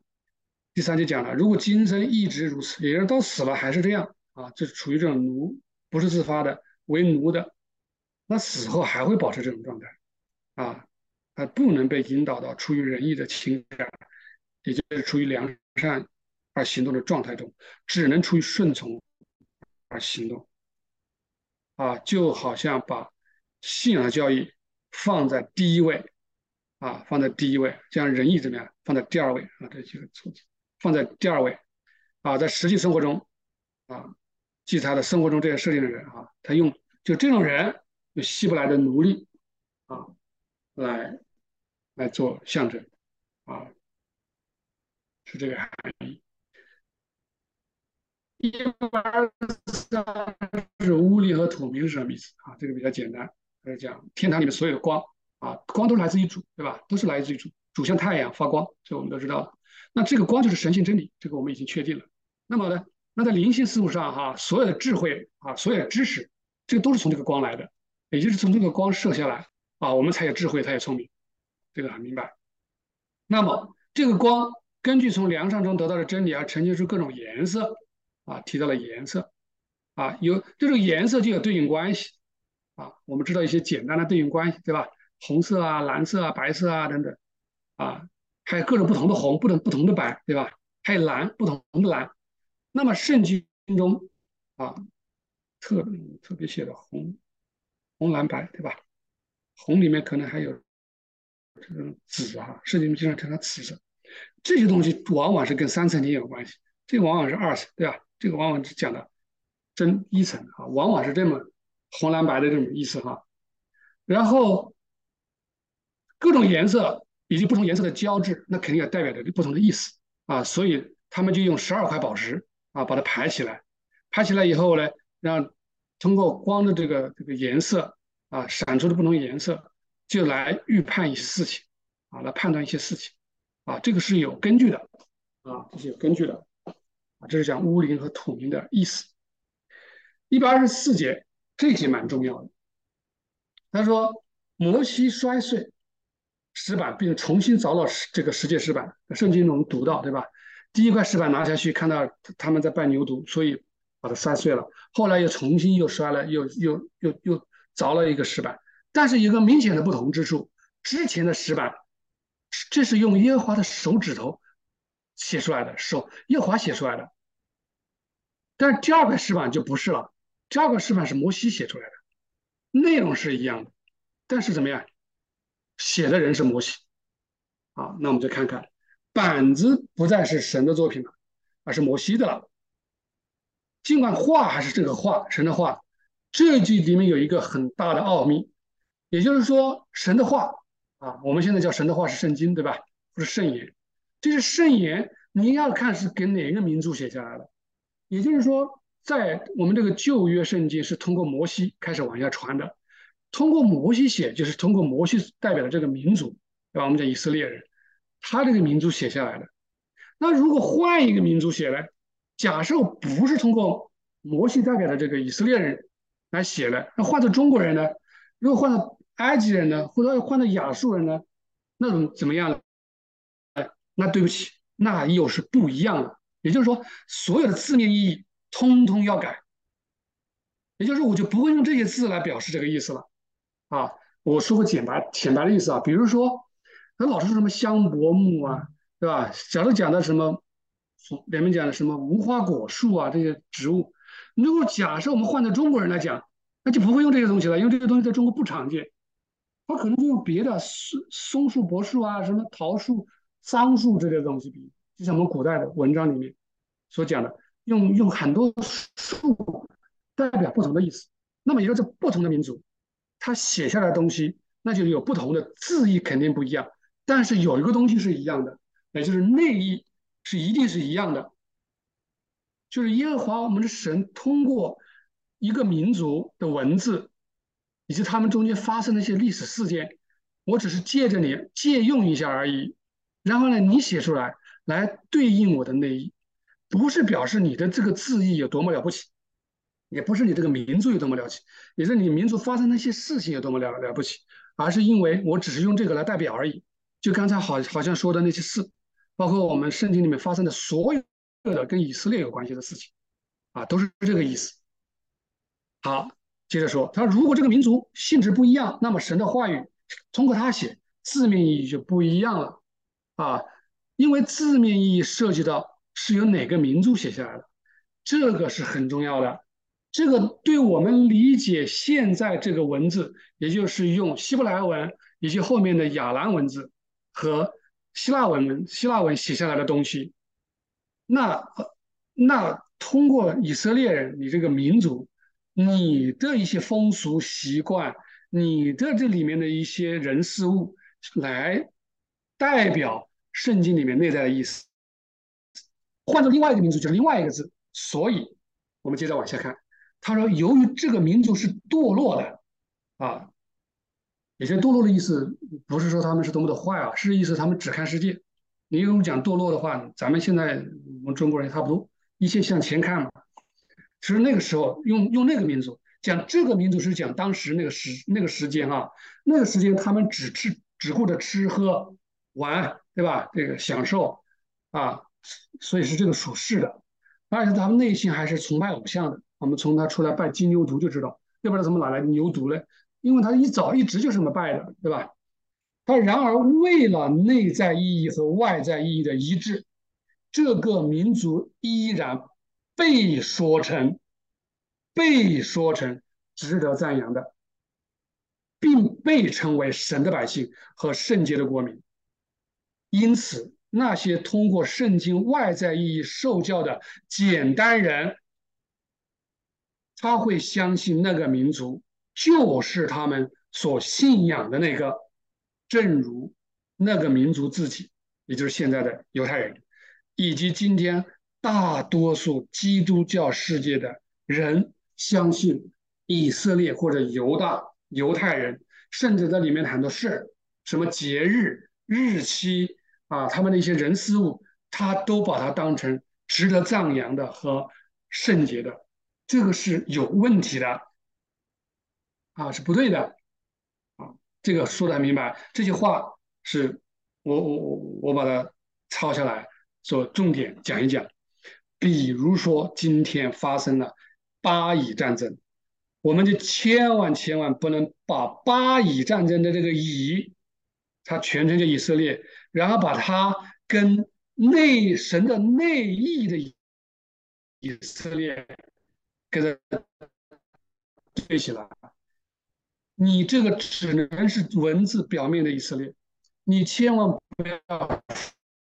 第三就讲了，如果今生一直如此，也就是到死了还是这样啊，就处于这种奴，不是自发的，为奴的，那死后还会保持这种状态啊，他不能被引导到出于仁义的情感，也就是出于良善而行动的状态中，只能出于顺从而行动。啊，就好像把信仰教育放在第一位，啊，放在第一位，将仁义怎么样放在第二位啊？这几个错字放在第二位，啊，在实际生活中，啊，记他的生活中这些设定的人啊，他用就这种人，就希伯来的奴隶，啊，来来做象征，啊，是这个含义。一百二十三是乌力和土明是什么意思啊？这个比较简单，来讲天堂里面所有的光啊，光都是来自于主，对吧？都是来自于主，主像太阳发光，这我们都知道的。那这个光就是神性真理，这个我们已经确定了。那么呢，那在灵性事物上哈，所有的智慧啊，所有的知识，这个都是从这个光来的，也就是从这个光射下来啊，我们才有智慧，才有聪明，这个很明白。那么这个光根据从良善中得到的真理而呈现出各种颜色。啊，提到了颜色，啊，有这种颜色就有对应关系，啊，我们知道一些简单的对应关系，对吧？红色啊，蓝色啊，白色啊等等，啊，还有各种不同的红，不同不同的白，对吧？还有蓝，不同的蓝。那么圣经中啊，特特别写的红、红、蓝、白，对吧？红里面可能还有这种紫啊，圣经经常称它紫色，这些东西往往是跟三层天有关系，这往往是二层，对吧？这个往往是讲的真一层啊，往往是这么红蓝白的这种意思哈。然后各种颜色以及不同颜色的交织，那肯定也代表着不同的意思啊。所以他们就用十二块宝石啊把它排起来，排起来以后呢，让通过光的这个这个颜色啊闪出的不同颜色，就来预判一些事情啊，来判断一些事情啊，这个是有根据的啊，这是有根据的。这是讲乌灵和土灵的意思。一百二十四节，这节蛮重要的。他说：“摩西摔碎石板，并重新凿了这个世界石板。”圣经中读到，对吧？第一块石板拿下去，看到他们在拜牛犊，所以把它摔碎了。后来又重新又摔了，又又又又凿了一个石板。但是有个明显的不同之处：之前的石板，这是用耶和华的手指头写出来的，手耶和华写出来的。但是第二块石板就不是了，第二块石板是摩西写出来的，内容是一样的，但是怎么样，写的人是摩西，啊，那我们就看看，板子不再是神的作品了，而是摩西的了。尽管画还是这个画，神的画，这句里面有一个很大的奥秘，也就是说，神的话啊，我们现在叫神的话是圣经，对吧？不是圣言，这是圣言，你要看是给哪个民族写下来的。也就是说，在我们这个旧约圣经是通过摩西开始往下传的，通过摩西写，就是通过摩西代表的这个民族，对吧？我们叫以色列人，他这个民族写下来的。那如果换一个民族写呢？假设不是通过摩西代表的这个以色列人来写的，那换成中国人呢？如果换成埃及人呢？或者换成亚述人呢？那种怎么样呢？哎，那对不起，那又是不一样的。也就是说，所有的字面意义通通要改。也就是说，我就不会用这些字来表示这个意思了。啊，我说个简白、浅白的意思啊，比如说，他老是说什么香柏木啊，对吧？假如讲的什么，里面讲的什么无花果树啊这些植物，如果假设我们换到中国人来讲，那就不会用这些东西了，因为这些东西在中国不常见。他可能就用别的松松树、柏树啊，什么桃树、桑树这类东西比。就像我们古代的文章里面所讲的，用用很多树代表不同的意思。那么也就是不同的民族，他写下来的东西，那就有不同的字义，肯定不一样。但是有一个东西是一样的，也就是内意是一定是一样的。就是耶和华我们的神通过一个民族的文字，以及他们中间发生的一些历史事件，我只是借着你借用一下而已。然后呢，你写出来。来对应我的内意，不是表示你的这个字义有多么了不起，也不是你这个民族有多么了不起，也是你民族发生那些事情有多么了了不起，而是因为我只是用这个来代表而已。就刚才好好像说的那些事，包括我们圣经里面发生的所有的跟以色列有关系的事情，啊，都是这个意思。好，接着说，他说如果这个民族性质不一样，那么神的话语通过他写字面意义就不一样了，啊。因为字面意义涉及到是由哪个民族写下来的，这个是很重要的。这个对我们理解现在这个文字，也就是用希伯来文以及后面的亚兰文字和希腊文希腊文写下来的东西，那那通过以色列人，你这个民族，你的一些风俗习惯，你的这里面的一些人事物，来代表圣经里面内在的意思。换成另外一个民族，就是另外一个字。所以，我们接着往下看。他说：“由于这个民族是堕落的，啊，有些堕落的意思，不是说他们是多么的坏啊，是意思他们只看世界。你用讲堕落的话，咱们现在我们中国人差不多，一切向前看嘛。其实那个时候用用那个民族讲这个民族是讲当时那个时那个时间啊，那个时间他们只吃只顾着吃喝玩，对吧？这个享受啊，所以是这个属世的，而且他们内心还是崇拜偶像的。”我们从他出来拜金牛犊就知道，要不然怎么哪来牛犊呢？因为他一早一直就这么拜的，对吧？他然而为了内在意义和外在意义的一致，这个民族依然被说成被说成值得赞扬的，并被称为神的百姓和圣洁的国民。因此，那些通过圣经外在意义受教的简单人。他会相信那个民族就是他们所信仰的那个，正如那个民族自己，也就是现在的犹太人，以及今天大多数基督教世界的人相信以色列或者犹大犹太人，甚至在里面很多事什么节日日期啊，他们的一些人事物，他都把它当成值得赞扬的和圣洁的。这个是有问题的，啊，是不对的，啊，这个说的很明白。这句话是我我我我把它抄下来，做重点讲一讲。比如说今天发生了巴以战争，我们就千万千万不能把巴以战争的这个以，它全称叫以色列，然后把它跟内神的内意的以色列。跟它对起来，你这个只能是文字表面的以色列，你千万不要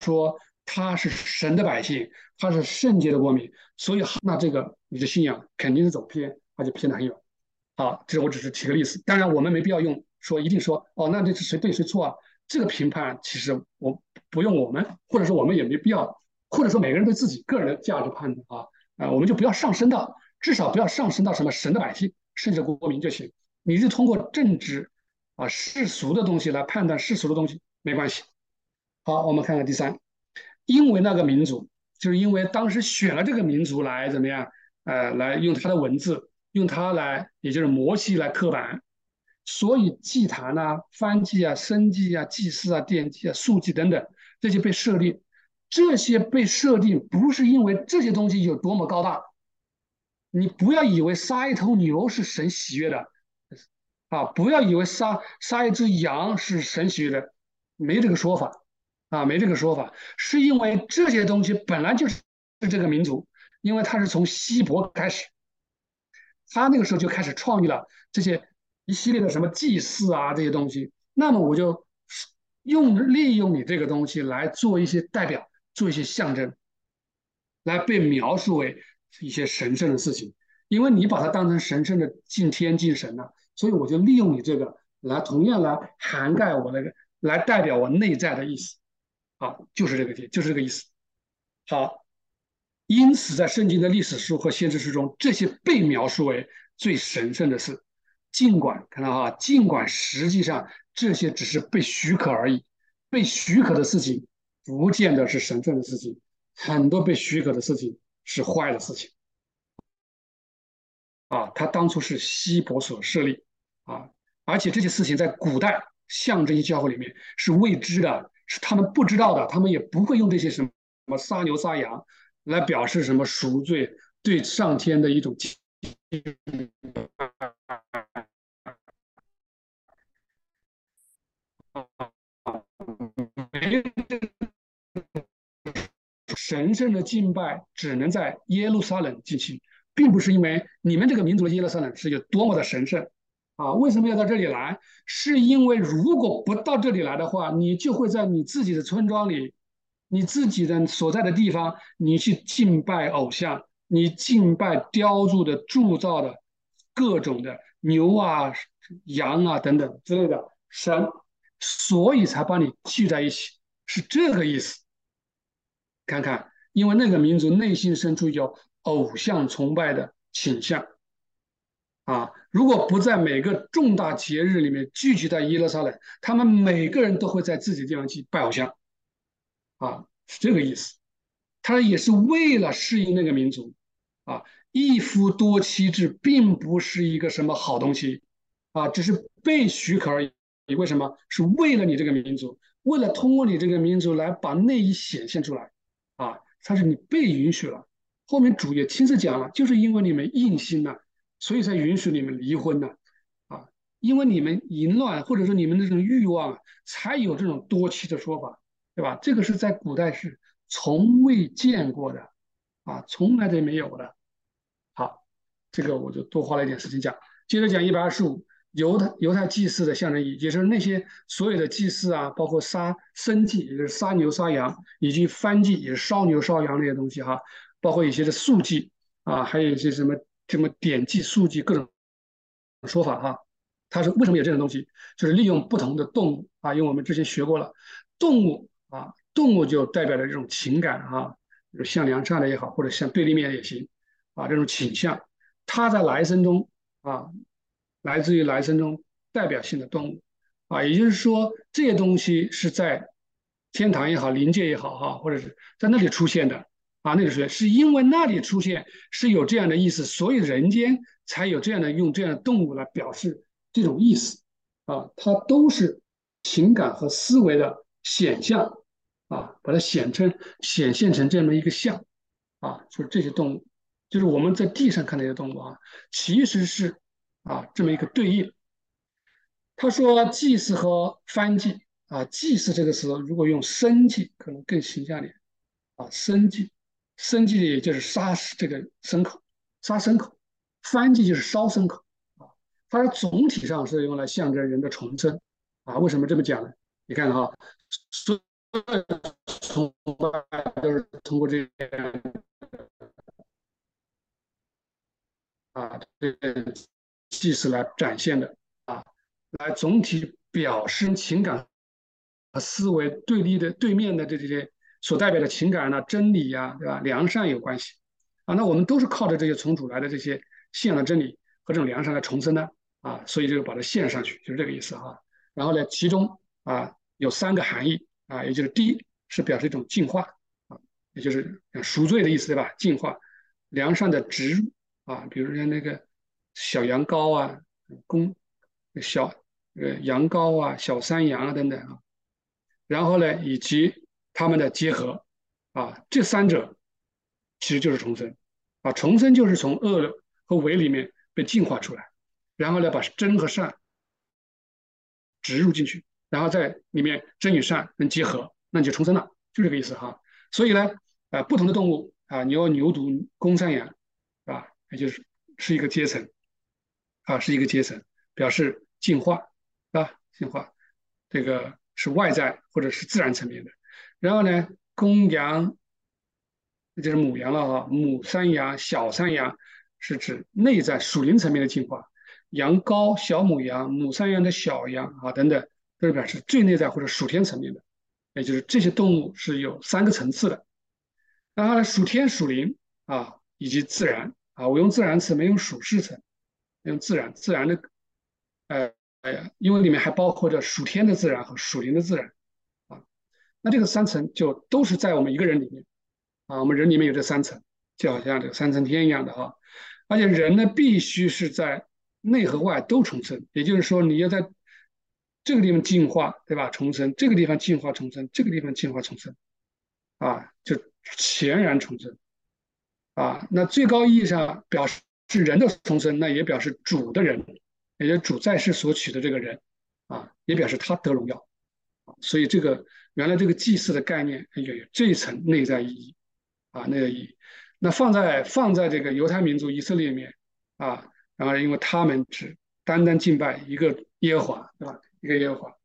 说他是神的百姓，他是圣洁的国民，所以那这个你的信仰肯定是走偏，而且偏得很远。好，这我只是提个例子，当然我们没必要用说一定说哦，那这是谁对谁错啊？这个评判其实我不用我们，或者说我们也没必要，或者说每个人对自己个人的价值判断啊，啊，我们就不要上升到。至少不要上升到什么神的百姓、甚至国民就行。你是通过政治啊世俗的东西来判断世俗的东西，没关系。好，我们看看第三，因为那个民族，就是因为当时选了这个民族来怎么样？呃，来用他的文字，用它来，也就是摩西来刻板，所以祭坛啊、翻祭啊、生祭啊、祭祀啊、奠祭啊、素祭等等这些被设立，这些被设定不是因为这些东西有多么高大。你不要以为杀一头牛是神喜悦的，啊，不要以为杀杀一只羊是神喜悦的，没这个说法，啊，没这个说法，是因为这些东西本来就是这个民族，因为他是从西伯开始，他那个时候就开始创立了这些一系列的什么祭祀啊这些东西，那么我就用利用你这个东西来做一些代表，做一些象征，来被描述为。一些神圣的事情，因为你把它当成神圣的敬天敬神了，所以我就利用你这个来同样来涵盖我那个，来代表我内在的意思。好，就是这个点，就是这个意思。好，因此在圣经的历史书和先知书中，这些被描述为最神圣的事，尽管看到哈，尽管实际上这些只是被许可而已，被许可的事情不见得是神圣的事情，很多被许可的事情。是坏的事情啊！他当初是西伯所设立啊，而且这些事情在古代象征性教会里面是未知的，是他们不知道的，他们也不会用这些什么什么杀牛杀羊来表示什么赎罪对上天的一种神圣的敬拜只能在耶路撒冷进行，并不是因为你们这个民族的耶路撒冷是有多么的神圣啊？为什么要到这里来？是因为如果不到这里来的话，你就会在你自己的村庄里，你自己的所在的地方，你去敬拜偶像，你敬拜雕铸的、铸造的各种的牛啊、羊啊等等之类的神，所以才把你聚在一起，是这个意思。看看，因为那个民族内心深处有偶像崇拜的倾向，啊，如果不在每个重大节日里面聚集在耶路撒冷，他们每个人都会在自己的地方去拜偶像，啊，是这个意思。他也是为了适应那个民族，啊，一夫多妻制并不是一个什么好东西，啊，只是被许可而已。为什么？是为了你这个民族，为了通过你这个民族来把内衣显现出来。啊，他是你被允许了，后面主也亲自讲了，就是因为你们硬心了，所以才允许你们离婚呢。啊，因为你们淫乱或者说你们那种欲望，才有这种多妻的说法，对吧？这个是在古代是从未见过的，啊，从来都没有的。好，这个我就多花了一点时间讲，接着讲一百二十五。犹太犹太祭祀的象征意义，也就是那些所有的祭祀啊，包括杀生祭，也就是杀牛杀羊，以及燔祭，也是烧牛烧羊那些东西哈，包括一些的素祭啊，还有一些什么什么典祭、素祭各种说法哈。它是为什么有这种东西？就是利用不同的动物啊，因为我们之前学过了，动物啊，动物就代表着这种情感啊，像良善的也好，或者像对立面也行啊，这种倾向，它在来生中啊。来自于来生中代表性的动物，啊，也就是说这些东西是在天堂也好，灵界也好，哈，或者是在那里出现的，啊，那里出现是因为那里出现是有这样的意思，所以人间才有这样的用这样的动物来表示这种意思，啊，它都是情感和思维的显象，啊，把它显成显现成这么一个像，啊，就是这些动物，就是我们在地上看那些动物啊，其实是。啊，这么一个对应，他说祭祀和翻祭啊，祭祀这个词如果用生祭可能更形象点。啊，生祭，生祭就是杀这个牲口，杀牲口，翻祭就是烧牲口啊，它总体上是用来象征人的重生啊，为什么这么讲呢？你看哈，所有崇拜都是通过这个啊，这个。祭祀来展现的啊，来总体表示情感和思维对立的对面的这些所代表的情感呢，真理呀，对吧？良善有关系啊。那我们都是靠着这些从主来的这些信仰的真理和这种良善来重生的啊，所以就是把它献上去，就是这个意思哈。然后呢，其中啊有三个含义啊，也就是第一是表示一种净化啊，也就是赎罪的意思，对吧？净化良善的植入啊，比如说那个。小羊羔啊，公小呃羊羔啊，小山羊啊等等啊，然后呢，以及它们的结合啊，这三者其实就是重生啊，重生就是从恶和伪里面被净化出来，然后呢，把真和善植入进去，然后在里面真与善能结合，那你就重生了，就这个意思哈。所以呢，啊，不同的动物啊，牛、牛犊、公山羊啊，也就是是一个阶层。啊，是一个阶层，表示进化，啊，进化，这个是外在或者是自然层面的。然后呢，公羊，就是母羊了啊，母山羊、小山羊是指内在属灵层面的进化。羊羔、小母羊、母山羊的小羊啊等等，都是表示最内在或者属天层面的。也就是这些动物是有三个层次的。然后呢，属天、属灵啊，以及自然啊，我用自然词，没用属世层。用自然，自然的，呃，因为里面还包括着属天的自然和属灵的自然，那这个三层就都是在我们一个人里面，啊，我们人里面有这三层，就好像这个三层天一样的哈，而且人呢必须是在内和外都重生，也就是说你要在这个地方进化，对吧？重生，这个地方进化重生，这个地方进化重生，啊，就全然重生，啊，那最高意义上表示。是人的重生，那也表示主的人，也就主在世所取的这个人，啊，也表示他得荣耀，所以这个原来这个祭祀的概念有这一层内在意义，啊，内在意义。那放在放在这个犹太民族以色列里面啊，然后因为他们只单单敬拜一个耶和华，对吧？一个耶和华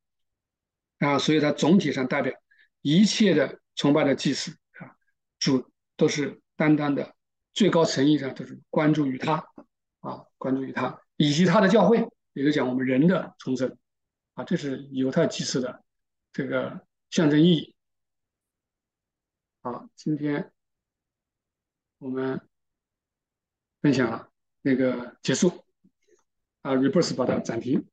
啊，所以它总体上代表一切的崇拜的祭祀啊，主都是单单的最高层意上都是关注于他啊，关注于他以及他的教会，也就讲我们人的重生啊，这是犹太祭祀的这个象征意义。好，今天我们分享了那个结束啊，reverse 把它暂停。